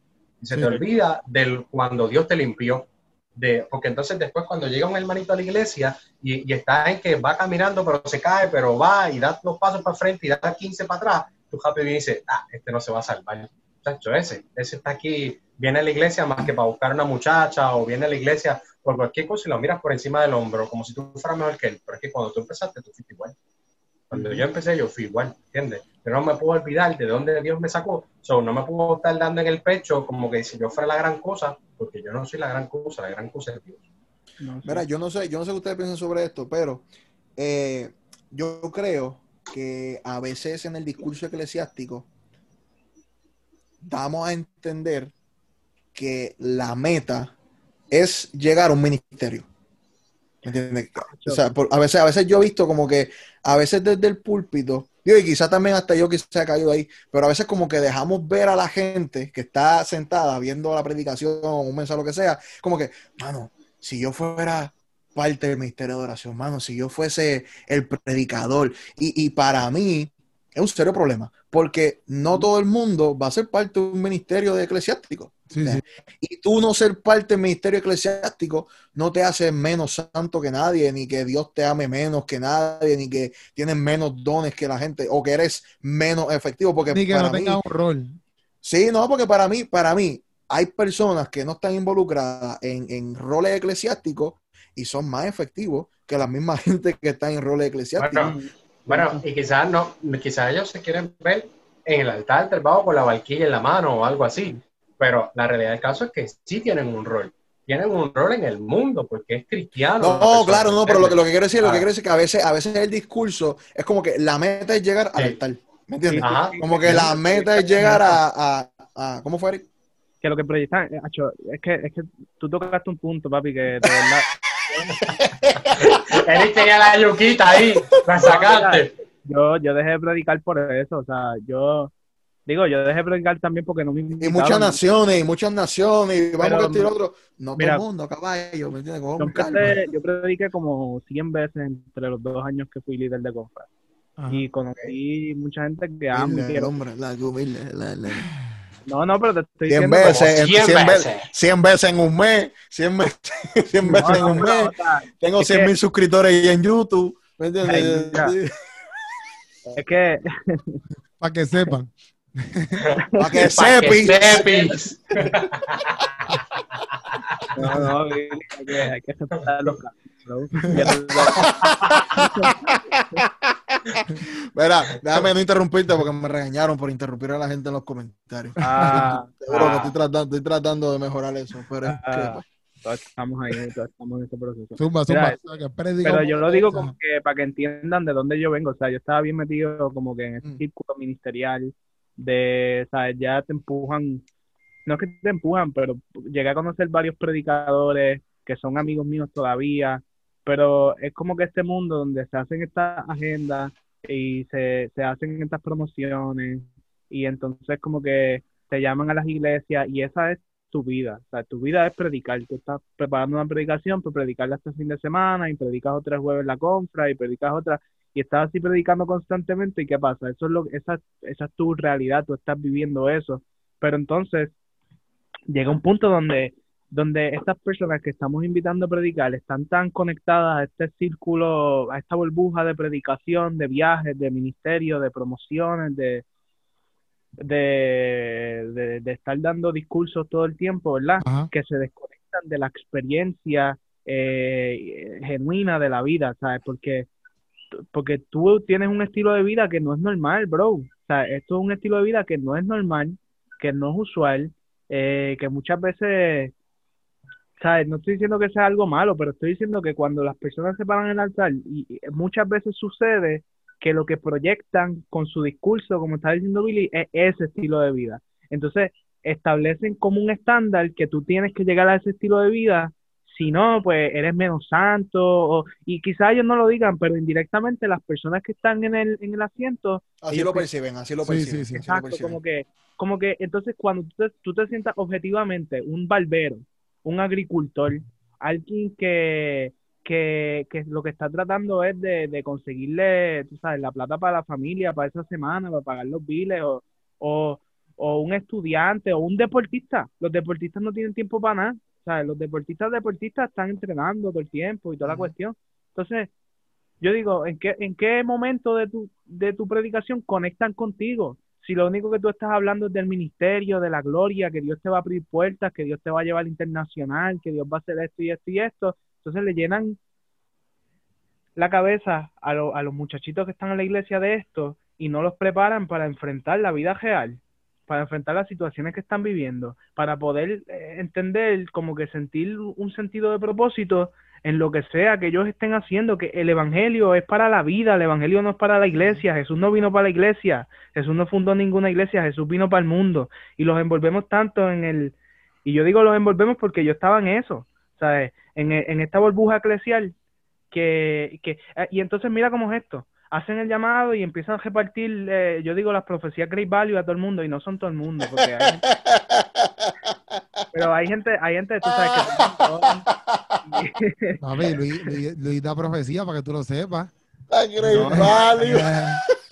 se te olvida del cuando Dios te limpió. de, porque entonces después cuando llega un hermanito a la iglesia y, y, está en que va caminando pero se cae, pero va y da dos pasos para frente y da 15 para atrás, tú happy y dices, ah, este no se va a salvar. Chacho, ese, ese está aquí, viene a la iglesia más que para buscar una muchacha o viene a la iglesia por cualquier cosa y lo miras por encima del hombro, como si tú fueras mejor que él. Pero es que cuando tú empezaste, tú fuiste igual. Cuando yo empecé, yo fui igual, ¿entiendes? Pero no me puedo olvidar de dónde Dios me sacó. So, no me puedo estar dando en el pecho como que si yo fuera la gran cosa, porque yo no soy la gran cosa, la gran cosa es Dios. No, Mira, yo no sé, yo no sé qué ustedes piensan sobre esto, pero eh, yo creo que a veces en el discurso eclesiástico damos a entender que la meta es llegar a un ministerio. ¿Me entiendes? O sea, por, a, veces, a veces yo he visto como que, a veces desde el púlpito, digo, y quizás también hasta yo quizás he caído ahí, pero a veces como que dejamos ver a la gente que está sentada viendo la predicación o un mensaje, lo que sea, como que, mano, si yo fuera parte del ministerio de oración, mano, si yo fuese el predicador, y, y para mí es un serio problema, porque no todo el mundo va a ser parte de un ministerio de eclesiástico. Sí, sí. Y tú no ser parte del ministerio eclesiástico no te hace menos santo que nadie, ni que Dios te ame menos que nadie, ni que tienes menos dones que la gente, o que eres menos efectivo. Porque ni que no tengas un rol. Sí, no, porque para mí, para mí, hay personas que no están involucradas en, en roles eclesiásticos y son más efectivos que la misma [laughs] gente que está en roles eclesiásticos. Bueno, bueno y quizás no, quizás ellos se quieren ver en el altar del bajo con la barquilla en la mano o algo así pero la realidad del caso es que sí tienen un rol. Tienen un rol en el mundo porque es cristiano. No, claro, no, pero lo que, lo que quiero decir, lo que quiero decir es que a veces, a veces el discurso es como que la meta es llegar al altar. ¿Me entiendes? Ajá. Como que la meta es llegar a, a, a ¿cómo fue, Eric? Que lo que proyectan, es que, es que tú tocaste un punto, papi, que de verdad. [laughs] Eric tenía la yuquita ahí, la sacaste. Yo, yo dejé de predicar por eso, o sea, yo Digo, yo dejé predicar también porque no me Y muchas naciones, y muchas naciones, y vamos a decir otro. No mira, todo el mundo, caballo, ¿me entiendes? Yo, empecé, yo, prediqué como 100 veces entre los dos años que fui líder de confra. Y conocí mucha gente que amo. El hombre, la, humilde, la, la. No, no, pero te estoy 100 diciendo. Veces, 100, 100 veces. 100 veces en un mes. 100 [laughs] veces, 100 veces no, en un no, mes. O sea, Tengo 100 mil que... suscriptores en YouTube. ¿Me entiendes? Ay, [laughs] es que. Para que sepan. [laughs] [laughs] Para que sepis. [laughs] No, no, hay que, hay que aceptar los cambios. [laughs] Mira, déjame no interrumpirte porque me regañaron por interrumpir a la gente en los comentarios. Ah, Seguro ah, que estoy tratando, estoy tratando de mejorar eso, pero es ah, que, pues, todos estamos ahí, todos estamos en ese proceso. Zumba, zumba, Mira, pero yo lo digo como que para que entiendan de dónde yo vengo. O sea, yo estaba bien metido como que en ese Mm. círculo ministerial de, ¿sabes? Ya te empujan, no es que te empujan, pero llegué a conocer varios predicadores que son amigos míos todavía, pero es como que este mundo donde se hacen estas agendas y se, se hacen estas promociones y entonces como que te llaman a las iglesias y esa es tu vida, o sea, tu vida es predicar, tú estás preparando una predicación para predicarla este fin de semana y predicas otra jueves la compra y predicas otra y estás así predicando constantemente y qué pasa, eso es lo esa, esa es tu realidad, tú estás viviendo eso, pero entonces llega un punto donde donde estas personas que estamos invitando a predicar están tan conectadas a este círculo, a esta burbuja de predicación, de viajes, de ministerio, de promociones, de, de, de, de estar dando discursos todo el tiempo, ¿verdad? Ajá. Que se desconectan de la experiencia eh, genuina de la vida, ¿sabes? Porque, porque tú tienes un estilo de vida que no es normal, bro. O sea, esto es un estilo de vida que no es normal, que no es usual, eh, que muchas veces ¿sabes? No estoy diciendo que sea algo malo, pero estoy diciendo que cuando las personas se paran en el altar, y, y muchas veces sucede que lo que proyectan con su discurso, como está diciendo Billy, es ese estilo de vida. Entonces, establecen como un estándar que tú tienes que llegar a ese estilo de vida, si no, pues eres menos santo, o, y quizás ellos no lo digan, pero indirectamente las personas que están en el, en el asiento... Así lo perciben, así lo Sí, perciben. sí, sí. lo Exacto, perciben. como que, como que entonces cuando tú te, tú te sientas objetivamente un barbero, un agricultor, alguien que, que, que lo que está tratando es de, de conseguirle, tú sabes, la plata para la familia, para esa semana, para pagar los biles, o, o, o un estudiante, o un deportista. Los deportistas no tienen tiempo para nada. Sea, los deportistas deportistas están entrenando todo el tiempo y toda la cuestión. Entonces, yo digo, ¿en qué, en qué momento de tu, de tu predicación conectan contigo? Si lo único que tú estás hablando es del ministerio, de la gloria, que Dios te va a abrir puertas, que Dios te va a llevar al internacional, que Dios va a hacer esto y esto y esto, entonces le llenan la cabeza a, a los muchachitos que están en la iglesia de esto y no los preparan para enfrentar la vida real, para enfrentar las situaciones que están viviendo, para poder eh, entender, como que sentir un sentido de propósito en lo que sea que ellos estén haciendo, que el Evangelio es para la vida, el Evangelio no es para la iglesia, Jesús no vino para la iglesia, Jesús no fundó ninguna iglesia, Jesús vino para el mundo y los envolvemos tanto en el, y yo digo los envolvemos porque yo estaba en eso, ¿sabes? En, en esta burbuja eclesial que, que, eh, y entonces mira cómo es esto, hacen el llamado y empiezan a repartir, eh, yo digo las profecías Great Value a todo el mundo y no son todo el mundo, porque hay [laughs] pero hay gente, hay gente, tú sabes que... Papi, [laughs] Luis, Luis, da profecía para que tú lo sepas. [laughs]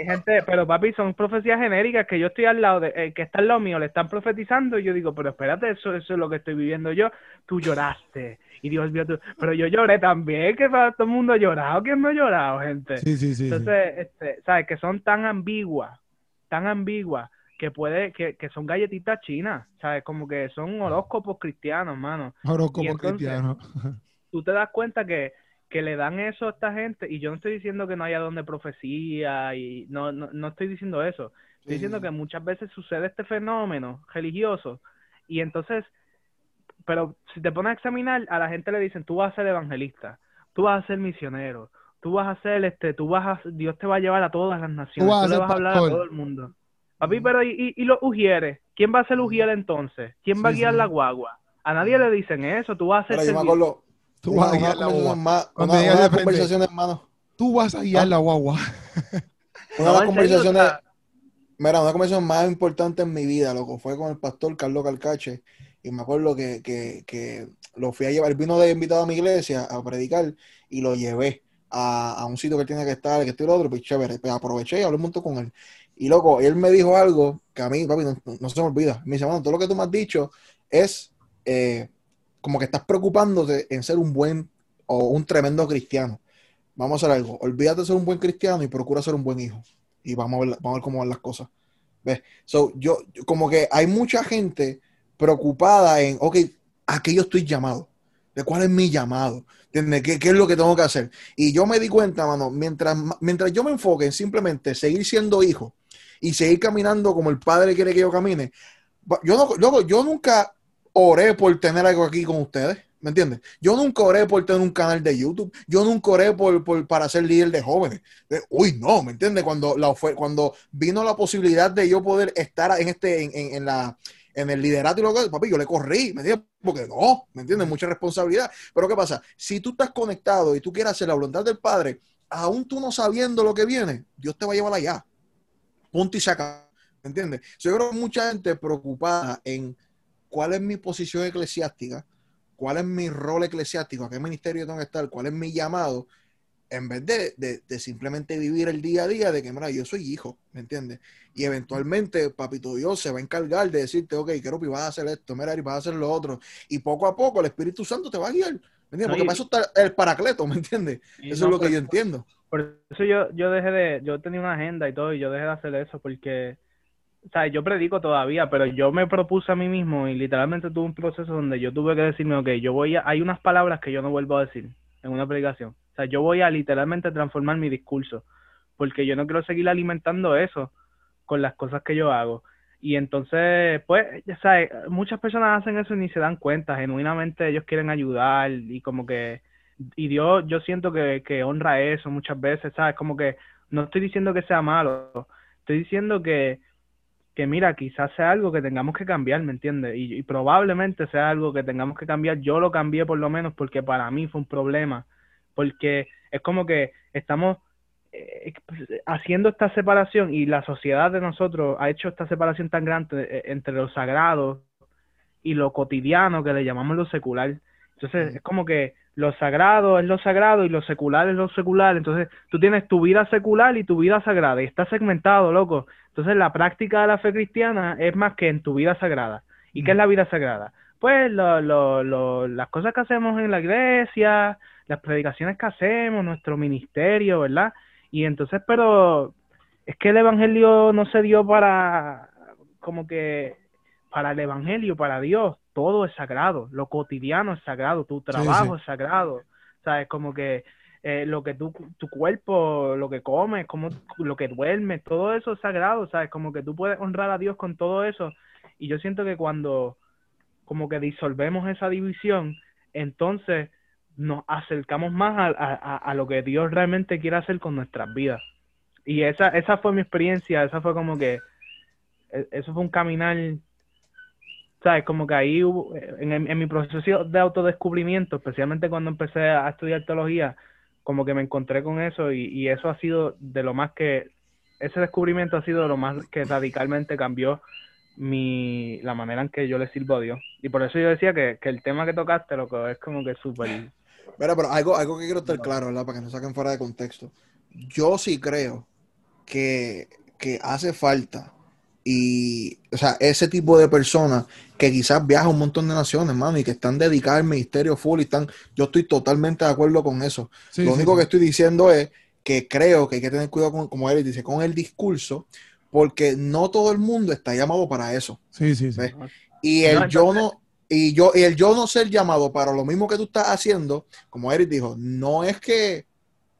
hay gente, pero papi, son profecías genéricas que yo estoy al lado, de, eh, que está al lado mío, le están profetizando y yo digo, pero espérate, eso, eso es lo que estoy viviendo yo. Tú lloraste y Dios vio tú, pero yo lloré también, que todo el mundo ha llorado, ¿quién no ha llorado, gente? Sí, sí, sí. Entonces, Este, ¿sabes? Que son tan ambiguas, tan ambiguas que puede, que, que son galletitas chinas, ¿sabes? Como que son horóscopos cristianos, mano. Horóscopos cristianos. Tú te das cuenta que, que le dan eso a esta gente, y yo no estoy diciendo que no haya donde profecía, y no, no, no estoy diciendo eso. Estoy diciendo que muchas veces sucede este fenómeno religioso, y entonces, pero si te pones a examinar, a la gente le dicen, tú vas a ser evangelista, tú vas a ser misionero, tú vas a ser, este, tú vas a, Dios te va a llevar a todas las naciones, tú, le vas a hablar a todo el mundo. Papi, pero ¿y, y, los ujieres? ¿Quién va a ser ujier entonces? ¿Quién va a guiar la guagua? A nadie le dicen eso, tú vas a ser... Tú vas a guiar la guagua. Cuando [laughs] una, una conversación, hermano. Tú vas a guiar la guagua. una de las conversaciones... Mira, una conversación más importante en mi vida, loco, fue con el pastor Carlos Calcache. Y me acuerdo que, que, que lo fui a llevar, vino de invitado a mi iglesia a predicar y lo llevé a, a un sitio que tiene que estar, que estoy el otro, pues chévere. Pues aproveché y hablé un montón con él. Y loco, él me dijo algo que a mí, papi, no, se me olvida. Me dice, bueno, todo lo que tú me has dicho es eh, como que estás preocupándote en ser un buen o un tremendo cristiano. Vamos a hacer algo. Olvídate de ser un buen cristiano y procura ser un buen hijo. Y vamos a ver, vamos a ver cómo van las cosas. ¿Ves? So, yo, como que hay mucha gente preocupada en, ok, ¿a qué yo estoy llamado? ¿De cuál es mi llamado? ¿Qué, ¿Qué, es lo que tengo que hacer? Y yo me di cuenta, mano, mientras, mientras yo me enfoque en simplemente seguir siendo hijo y seguir caminando como el Padre quiere que yo camine. Yo, no, yo, nunca oré por tener algo aquí con ustedes, ¿me entiendes? Yo nunca oré por tener un canal de YouTube, yo nunca oré por, para ser líder de jóvenes. Uy, no, ¿me entiendes? Cuando, la, cuando vino la posibilidad de yo poder estar en, este, en, en, la, en el liderato y lo que, papi, yo le corrí, ¿me entiendes? Porque no, ¿me entiendes? Mucha responsabilidad. Pero ¿qué pasa? Si tú estás conectado y tú quieres hacer la voluntad del Padre, aún tú no sabiendo lo que viene, Dios te va a llevar allá punto y saca. ¿Me entiendes? Yo creo que mucha gente preocupada en cuál es mi posición eclesiástica, cuál es mi rol eclesiástico, a qué ministerio tengo que estar, cuál es mi llamado, en vez de, de, simplemente vivir el día a día de que, mira, yo soy hijo, ¿me entiendes? Y eventualmente, papito Dios se va a encargar de decirte, ok, quiero que vas a hacer esto, mira, y vas a hacer lo otro. Y poco a poco el Espíritu Santo te va a guiar, ¿me entiendes? Porque para eso está el paracleto, ¿me entiendes? Eso es lo que yo entiendo. Por eso yo, yo dejé de, yo tenía una agenda y todo, y yo dejé de hacer eso porque, o sea, yo predico todavía, pero yo me propuse a mí mismo y literalmente tuve un proceso donde yo tuve que decirme, ok, yo voy a, hay unas palabras que yo no vuelvo a decir en una predicación. O sea, yo voy a literalmente transformar mi discurso, porque yo no quiero seguir alimentando eso con las cosas que yo hago. Y entonces, pues, ya sabes, muchas personas hacen eso y ni se dan cuenta, genuinamente ellos quieren ayudar y como que y Dios yo siento que, que honra eso muchas veces, ¿sabes? Como que no estoy diciendo que sea malo, estoy diciendo que, que mira, quizás sea algo que tengamos que cambiar, ¿me entiendes? Y, probablemente sea algo que tengamos que cambiar. Yo lo cambié por lo menos porque para mí fue un problema, porque es como que estamos eh, haciendo esta separación y la sociedad de nosotros ha hecho esta separación tan grande eh, entre lo sagrado y lo cotidiano que le llamamos lo secular. Entonces es como que lo sagrado es lo sagrado y lo secular es lo secular. Entonces, tú tienes tu vida secular y tu vida sagrada y está segmentado, loco. Entonces, la práctica de la fe cristiana es más que en tu vida sagrada. ¿Y qué es la vida sagrada? pues lo, lo, lo, las cosas que hacemos en la iglesia, las predicaciones que hacemos, nuestro ministerio, ¿verdad? Y entonces, pero es que el evangelio no se dio para, como que, para el evangelio, para Dios, todo es sagrado, lo cotidiano es sagrado, tu trabajo es sagrado, ¿sabes? Como que eh, lo que tú, tu cuerpo, lo que comes, como lo que duermes, todo eso es sagrado, ¿sabes? Como que tú puedes honrar a Dios con todo eso. Y yo siento que cuando como que disolvemos esa división, entonces nos acercamos más a, a, a, lo que Dios realmente quiere hacer con nuestras vidas. Y esa, esa fue mi experiencia, esa fue como que, e, eso fue un caminar, ¿sabes? Como que ahí hubo, en, en mi proceso de autodescubrimiento, especialmente cuando empecé a estudiar teología, como que me encontré con eso y, y eso ha sido de lo más que, ese descubrimiento ha sido de lo más que radicalmente cambió mi, la manera en que yo le sirvo a Dios. Y por eso yo decía que, que el tema que tocaste, lo que es como que súper... [laughs] Pero, pero algo, algo que quiero estar claro, ¿verdad? Para que no saquen fuera de contexto. Yo sí creo que, que hace falta y, o sea, ese tipo de personas que quizás viajan un montón de naciones, mano, y que están dedicadas al ministerio full y están, yo estoy totalmente de acuerdo con eso. Sí, Lo sí, único sí. que estoy diciendo es que creo que hay que tener cuidado con, como él dice, con el discurso, porque no todo el mundo está llamado para eso. Sí, sí, sí. ¿ves? Y el yo no, y yo, y el yo no ser llamado para lo mismo que tú estás haciendo, como Eric dijo, no es que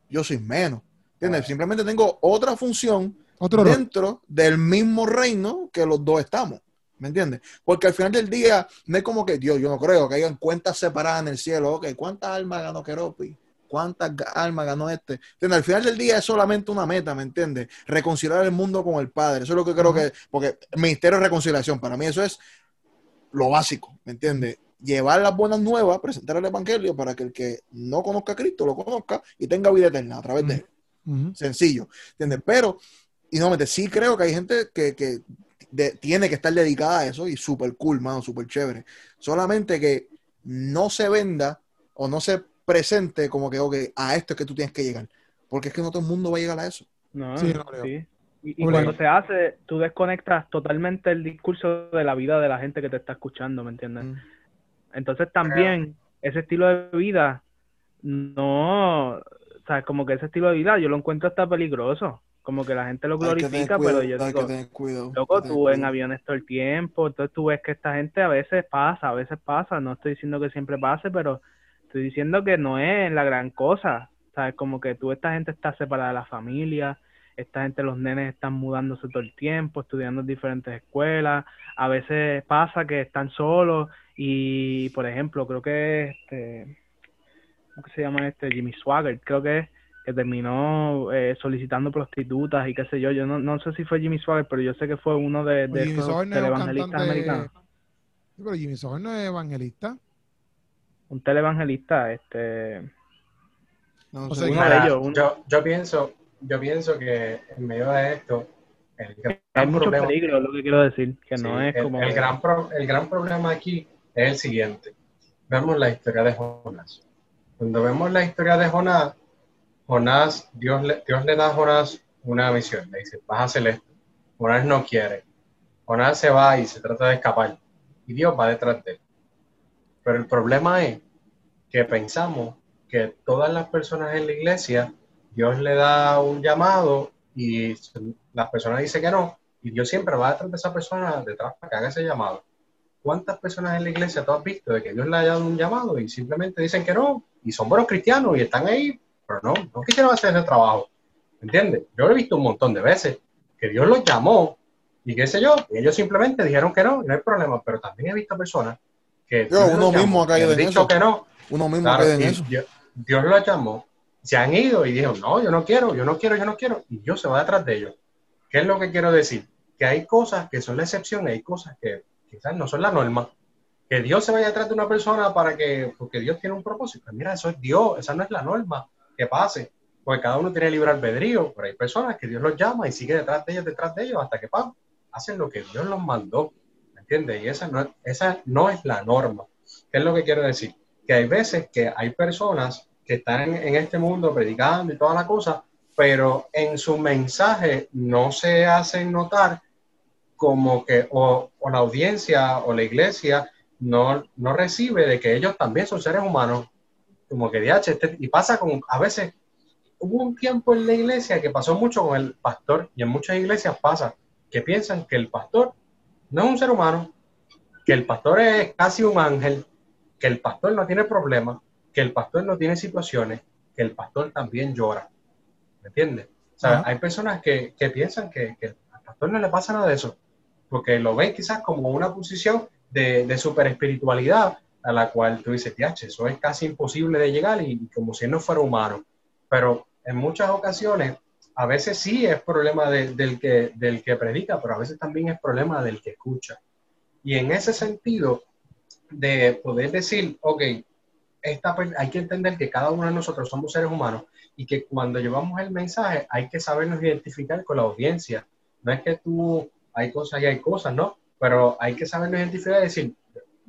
yo soy menos. ¿Entiendes? Simplemente tengo otra función Otro rol. dentro del mismo reino que los dos estamos. ¿Me entiendes? Porque al final del día no es como que, Dios, yo no creo que hayan cuentas separadas en el cielo. Ok, ¿cuántas almas ganó Keropi? ¿Cuántas almas ganó este? ¿Entiendes? Al final del día es solamente una meta, ¿me entiendes? Reconciliar el mundo con el Padre. Eso es lo que creo que, porque ministerio de reconciliación, para mí eso es lo básico, ¿me entiendes? Llevar las buenas nuevas, presentar el Evangelio para que el que no conozca a Cristo lo conozca y tenga vida eterna a través de él Ujú. sencillo, ¿entiendes? Pero, y no, sí creo que hay gente que, que de- tiene que estar dedicada a eso y súper cool, mano, súper chévere. Solamente que no se venda o no se presente como que, ok, a esto es que tú tienes que llegar. Porque es que no todo el mundo va a llegar a eso. No, Sí, no creo. sí. Y, cuando se hace, tú desconectas totalmente el discurso de la vida de la gente que te está escuchando, ¿me entiendes? Mm. Entonces también ese estilo de vida, no, o sea, como que ese estilo de vida yo lo encuentro hasta peligroso, como que la gente lo glorifica, cuidado, pero yo digo, cuidado. loco, tú en aviones todo el tiempo, entonces tú ves que esta gente a veces pasa, a veces pasa, no estoy diciendo que siempre pase, pero estoy diciendo que no es la gran cosa, ¿sabes? Como que tú, esta gente está separada de la familia, esta gente, los nenes están mudándose todo el tiempo, estudiando en diferentes escuelas, a veces pasa que están solos y, por ejemplo, creo que este, ¿cómo se llama este? Jimmy Swagger, creo que es, que terminó eh, solicitando prostitutas y qué sé yo, yo no, no sé si fue Jimmy Swagger, pero yo sé que fue uno de, de Jimmy esos televangelistas cantante- americanos, Sí, pero Jimmy Swaggart no es evangelista. un televangelista, este, No, O sé. sea, uno Mira, de ellos, uno- yo, yo pienso, yo pienso que en medio de esto, el gran hay mucho problema, peligro, es lo que quiero decir, que no es el, como... el gran pro- el gran problema aquí es el siguiente. Vemos la historia de Jonás. Cuando vemos la historia de Jonás, Jonás, Dios le, Dios le da a Jonás una misión. Le dice, vas a hacer esto. Jonás no quiere. Jonás se va y se trata de escapar. Y Dios va detrás de él. Pero el problema es que pensamos que todas las personas en la iglesia, Dios le da un llamado y las personas dicen que no, y Dios siempre va detrás de esa persona, detrás para que haga ese llamado. ¿Cuántas personas en la iglesia tú has visto de que Dios le haya dado un llamado y simplemente dicen que no, y son buenos cristianos y están ahí, pero no, no quisieron hacer ese trabajo? ¿Entiendes? Yo lo he visto un montón de veces, que Dios los llamó y qué sé yo, y ellos simplemente dijeron que no, y no hay problema, pero también he visto personas que Yo, Dios uno mismo ha caído en eso. que no, Uno mismo Claro, en eso. Dios, Dios los llamó, se han ido y dijeron, no, yo no quiero, yo no quiero, yo no quiero, y Dios se va detrás de ellos. ¿Qué es lo que quiero decir? Que hay cosas que son la excepción hay cosas que quizás no son la norma. Que Dios se vaya detrás de una persona para que, porque Dios tiene un propósito. Mira, eso es Dios, esa no es la norma, pase. Porque cada uno tiene libre albedrío, pero hay personas que Dios los llama y sigue detrás de ellos, detrás de ellos, hasta que pam, hacen lo que Dios los mandó. ¿Me? Y esa no, es- esa no es la norma. ¿Qué es lo que quiero decir? Que hay veces que hay personas que están en, en este mundo predicando y toda la cosa, pero en su mensaje no se hacen notar como que o, o la audiencia o la iglesia no, no recibe de que ellos también son seres humanos. Como que DH, este, y pasa con, a veces, hubo un tiempo en la iglesia que pasó mucho con el pastor, y en muchas iglesias pasa, que piensan que el pastor no es un ser humano, que el pastor es casi un ángel, que el pastor no tiene problemas, que el pastor no tiene situaciones, que el pastor también llora. ¿Me entiendes? O sea, hay personas que, que piensan que, que, al pastor no le pasa nada de eso, porque lo ven quizás como una posición de, de super espiritualidad a la cual tú dices, tiache, eso es casi imposible de llegar y, como si no fuera humano. Pero en muchas ocasiones, a veces sí es problema del, que, del que predica, pero a veces también es problema del que escucha. Y en ese sentido, de poder decir, ok, esta, hay que entender que cada uno de nosotros somos seres humanos y que cuando llevamos el mensaje hay que sabernos identificar con la audiencia. No es que tú, hay cosas y hay cosas, ¿no? Pero hay que sabernos identificar y decir,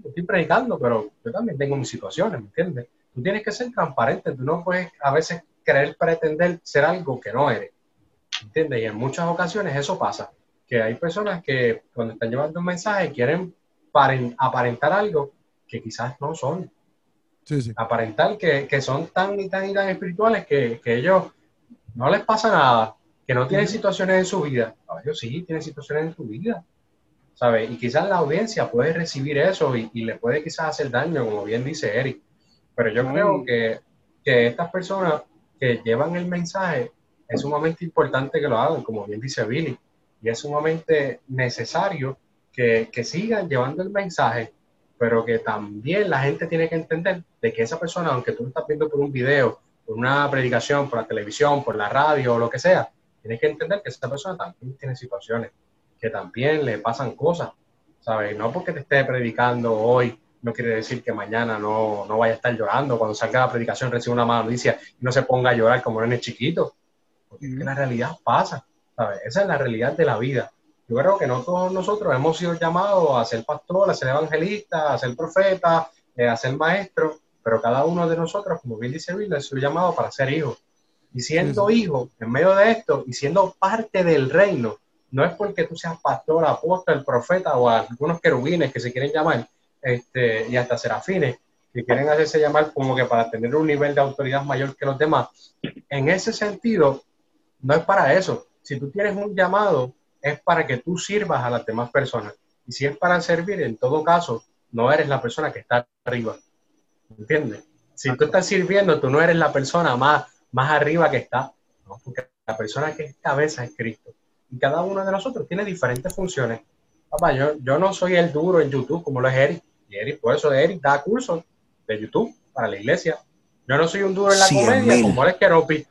estoy predicando, pero yo también tengo mis situaciones, ¿me entiendes? Tú tienes que ser transparente, tú no puedes a veces querer pretender ser algo que no eres, ¿me entiendes? Y en muchas ocasiones eso pasa, que hay personas que cuando están llevando un mensaje quieren aparentar algo que quizás no son. Aparentar que, que, son tan y tan y tan espirituales que, que, ellos no les pasa nada, que no tienen situaciones en su vida. ellos sí tienen situaciones en su vida. ¿Sabes? Y quizás la audiencia puede recibir eso y, y, le puede quizás hacer daño, como bien dice Eric. Pero yo creo que, que estas personas que llevan el mensaje es sumamente importante que lo hagan, como bien dice Billy. Y es sumamente necesario que, que sigan llevando el mensaje pero que también la gente tiene que entender de que esa persona, aunque tú lo estás viendo por un video, por una predicación, por la televisión, por la radio o lo que sea, tienes que entender que esa persona también tiene situaciones, que también le pasan cosas, ¿sabes? No porque te esté predicando hoy, no quiere decir que mañana no, no vaya a estar llorando, cuando salga la predicación reciba una mala noticia y no se ponga a llorar como es chiquito, porque es que la realidad pasa, ¿sabes? Esa es la realidad de la vida yo creo que no todos nosotros hemos sido llamados a ser pastor, a ser evangelista, a ser profeta, eh, a ser maestro, pero cada uno de nosotros, como bien dice Biblia, es su llamado para ser hijo. Y siendo hijo, en medio de esto, y siendo parte del reino, no es porque tú seas pastor, apóstol, profeta o algunos querubines que se quieren llamar, este, y hasta serafines, que quieren hacerse llamar como que para tener un nivel de autoridad mayor que los demás. En ese sentido, no es para eso. Si tú tienes un llamado, es para que tú sirvas a las demás personas. Y si es para servir, en todo caso, no eres la persona que está arriba. ¿Entiendes? Si tú estás sirviendo, tú no eres la persona más, más arriba que está. Porque la persona que es cabeza es Cristo. Y cada uno de nosotros tiene diferentes funciones. Papá, yo, yo no soy el duro en YouTube como lo es Eric. Y Eric, por eso Eric da cursos de YouTube para la iglesia. Yo no soy un duro en la comedia como es Keropi.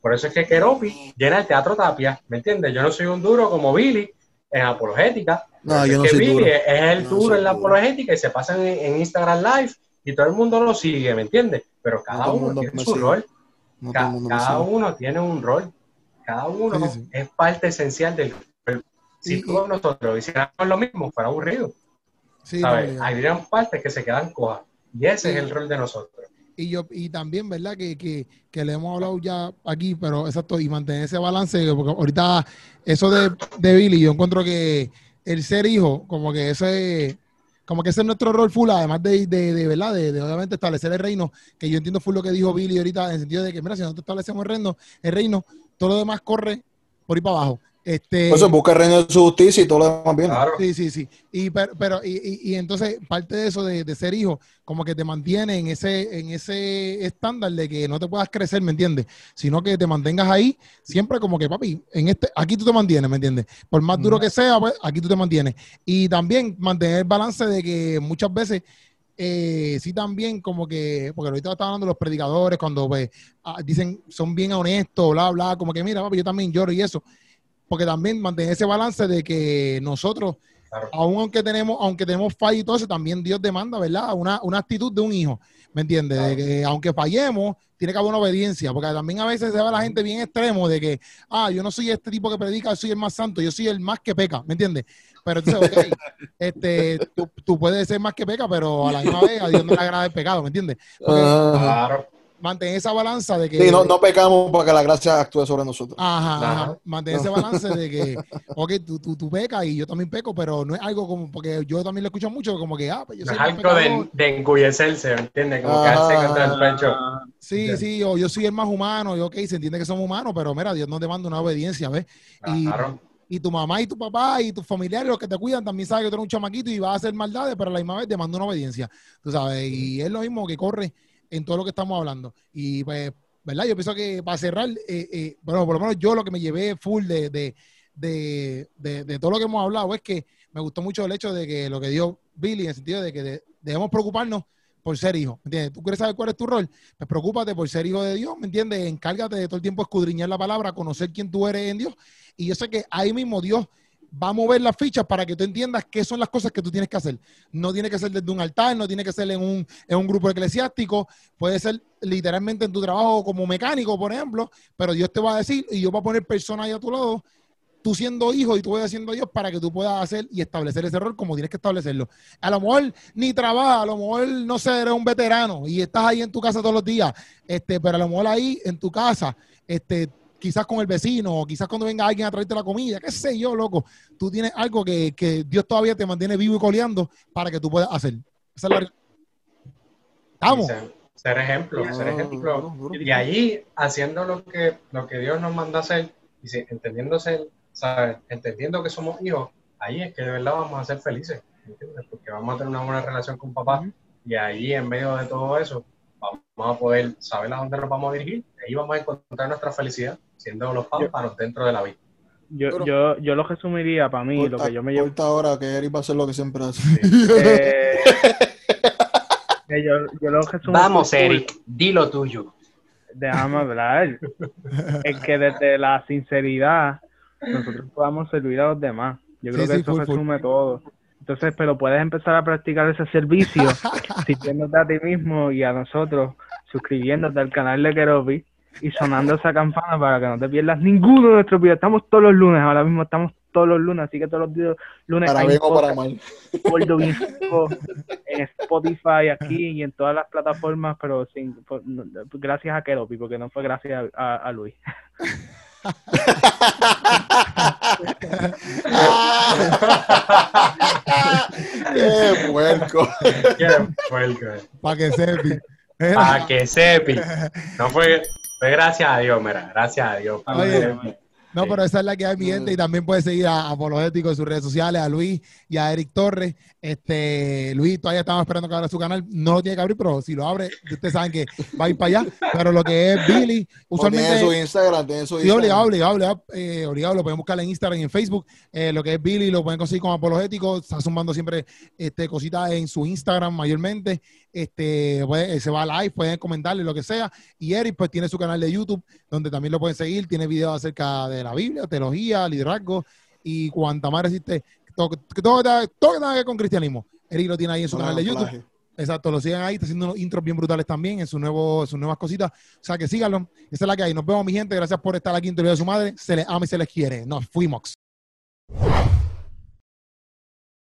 Por eso es que Keropi llena el teatro Tapia, ¿me entiendes? Yo no soy un duro como Billy en apologética. No, yo no soy Billy Es, el duro en la apologética y se pasa en, Instagram Live y todo el mundo lo sigue, ¿me entiendes? Pero cada uno tiene su rol. cada uno tiene un rol. Cada uno es parte esencial del Si todos nosotros hiciéramos lo mismo, fuera aburrido. ¿sabes? Habrían partes que se quedan cojas. Y ese es el rol de nosotros y yo y también, ¿verdad? Que, que, que, le hemos hablado ya aquí, pero exacto, y mantener ese balance, porque ahorita eso de, de Billy, yo encuentro que el ser hijo, como que ese, como que ese es nuestro rol full, además de, de, de ¿verdad? De, obviamente establecer el reino, que yo entiendo full lo que dijo Billy ahorita, en el sentido de que, mira, si nosotros establecemos el reino, el reino, todo lo demás corre por ahí para abajo. Este, pues busca el reino de su justicia y todo lo demás bien. Sí, sí, sí. Y, pero, y, y, entonces, parte de eso de, ser hijo, como que te mantiene en ese, en ese estándar de que no te puedas crecer, ¿me entiendes? Sino que te mantengas ahí, siempre como que, papi, en este, aquí tú te mantienes, ¿me entiendes? Por más duro que sea, pues aquí tú te mantienes. Y también mantener el balance de que muchas veces eh, sí también como que, porque ahorita estaba hablando de los predicadores, cuando pues, ah, dicen, son bien honestos, bla, bla, como que mira, papi, yo también lloro y eso porque también mantener ese balance de que nosotros, aún aunque tenemos, aunque tenemos fallo y todo eso, también Dios demanda, ¿verdad? Una, una actitud de un hijo, ¿me entiendes? De que aunque fallemos, tiene que haber una obediencia, porque también a veces se ve a la gente bien extremo de que, ah, yo no soy este tipo que predica, yo soy el más santo, yo soy el más que peca, ¿me entiendes? Pero entonces, ok, [laughs] este, tú, puedes ser más que peca, pero a la misma vez a Dios no le agrada el pecado, ¿me entiendes? claro mantén esa balanza de que. Sí, no, no pecamos para que la gracia actúe sobre nosotros. Ajá, ajá. Ajá. Mantén ese balance de que, [laughs] ok, tú, tú, tú pecas y yo también peco, pero no es algo como, porque yo también lo escucho mucho, como que, ah, pues yo soy es algo de, de engullecerse, ¿entiendes? Como quedarse contra el pecho. Sí, Ya. sí, o yo soy el más humano, y ok, se entiende que somos humanos, pero mira, Dios nos demanda una obediencia, ¿ves? Y, Claro. y tu mamá y tu papá y tus familiares, los que te cuidan, también saben que tú eres un chamaquito y vas a hacer maldades, pero a la misma vez demanda una obediencia, tú sabes, y es lo mismo que corre en todo lo que estamos hablando. Y pues, ¿verdad? Yo pienso que para cerrar, eh, eh, bueno, por lo menos yo lo que me llevé full de, de, de, de- todo lo que hemos hablado es que me gustó mucho el hecho de que lo que dio Billy, en el sentido de que de- debemos preocuparnos por ser hijo, ¿me entiendes? ¿Tú quieres saber cuál es tu rol? Pues preocúpate por ser hijo de Dios, ¿me entiendes? Encárgate de todo el tiempo escudriñar la palabra, conocer quién tú eres en Dios. Y yo sé que ahí mismo Dios va a mover las fichas para que tú entiendas qué son las cosas que tú tienes que hacer. No tiene que ser desde un altar, no tiene que ser en un, en un grupo eclesiástico, puede ser literalmente en tu trabajo como mecánico, por ejemplo, pero Dios te va a decir y Dios va a poner personas ahí a tu lado, tú siendo hijo y tú siendo Dios para que tú puedas hacer y establecer ese rol como tienes que establecerlo. A lo mejor ni trabaja, a lo mejor no sé, eres un veterano y estás ahí en tu casa todos los días, este, pero a lo mejor ahí en tu casa, este, quizás con el vecino, o quizás cuando venga alguien a traerte la comida, qué sé yo, loco, tú tienes algo que, que Dios todavía te mantiene vivo y coleando para que tú puedas hacer. Esa es la. Estamos. Ser, ser ejemplo, ser ejemplo. Y allí, haciendo lo que, lo que Dios nos manda a hacer, y si- entendiéndose, ¿sabes? entendiendo que somos hijos, ahí es que de verdad vamos a ser felices, ¿entiendes? Porque vamos a tener una buena relación con papá, y allí, en medio de todo eso, vamos a poder saber a dónde nos vamos a dirigir, y ahí vamos a encontrar nuestra felicidad, siendo los pámpanos dentro de la vida. Yo, Pero- yo, yo lo resumiría para mí, lo que yo me llevo. Corta ahora que Eric va a hacer lo que siempre hace. [laughs] eh, yo, yo lo Vamos, Eric, di lo tuyo. Déjame hablar. es que desde la sinceridad nosotros podamos servir a los demás. Yo creo Sí, que sí, eso full, full. resume todo. Entonces, pero puedes empezar a practicar ese servicio [laughs] sirviéndote a ti mismo y a nosotros, suscribiéndote al canal de Keropi y sonando esa campana para que no te pierdas ninguno de nuestros videos. Estamos todos los lunes, ahora mismo estamos todos los lunes, así que todos los días, lunes Para hay bien para mal. [laughs] gordo, en Spotify aquí y en todas las plataformas, pero sin por- no- gracias a Keropi, porque no fue gracias a, a Luis. ¡Qué puerco! Qué puerco. Para que sepi. Para que sepi. No fue, fue gracias a Dios, mira, gracias a Dios. Oye, No, pero esa es la que hay, mi gente, y también puedes seguir a Apologético en sus redes sociales, a Luis y a Eric Torres. Este, Luis todavía estamos esperando que abra su canal. No lo tiene que abrir, pero si lo abre, ustedes saben que va a ir para allá. Pero lo que es Billy, No, tiene su usualmente. Instagram, tiene su Sí, Instagram. obligado, obligado, obligado, eh, obligado, lo pueden buscar en Instagram y en Facebook. Eh, lo que es Billy lo pueden conseguir con Apologético. Está sumando siempre este, cositas en su Instagram mayormente. Este, puede- se va a live, pueden comentarle lo que sea. Y Eric, pues tiene su canal de YouTube, donde también lo pueden seguir. Tiene videos acerca de la Biblia, teología, liderazgo y cuanta más existe. Todo, que todo, todo, todo que tenga que ver con cristianismo. Eric lo tiene ahí en su No, canal de YouTube. Exacto, lo sigan ahí, está haciendo unos intros bien brutales también en su nuevo, sus nuevas cositas. O sea que síganlo. Esa es la que hay. Nos vemos, mi gente. Gracias por estar aquí en Teoría de su madre. Se les ama y se les quiere. Nos fuimos.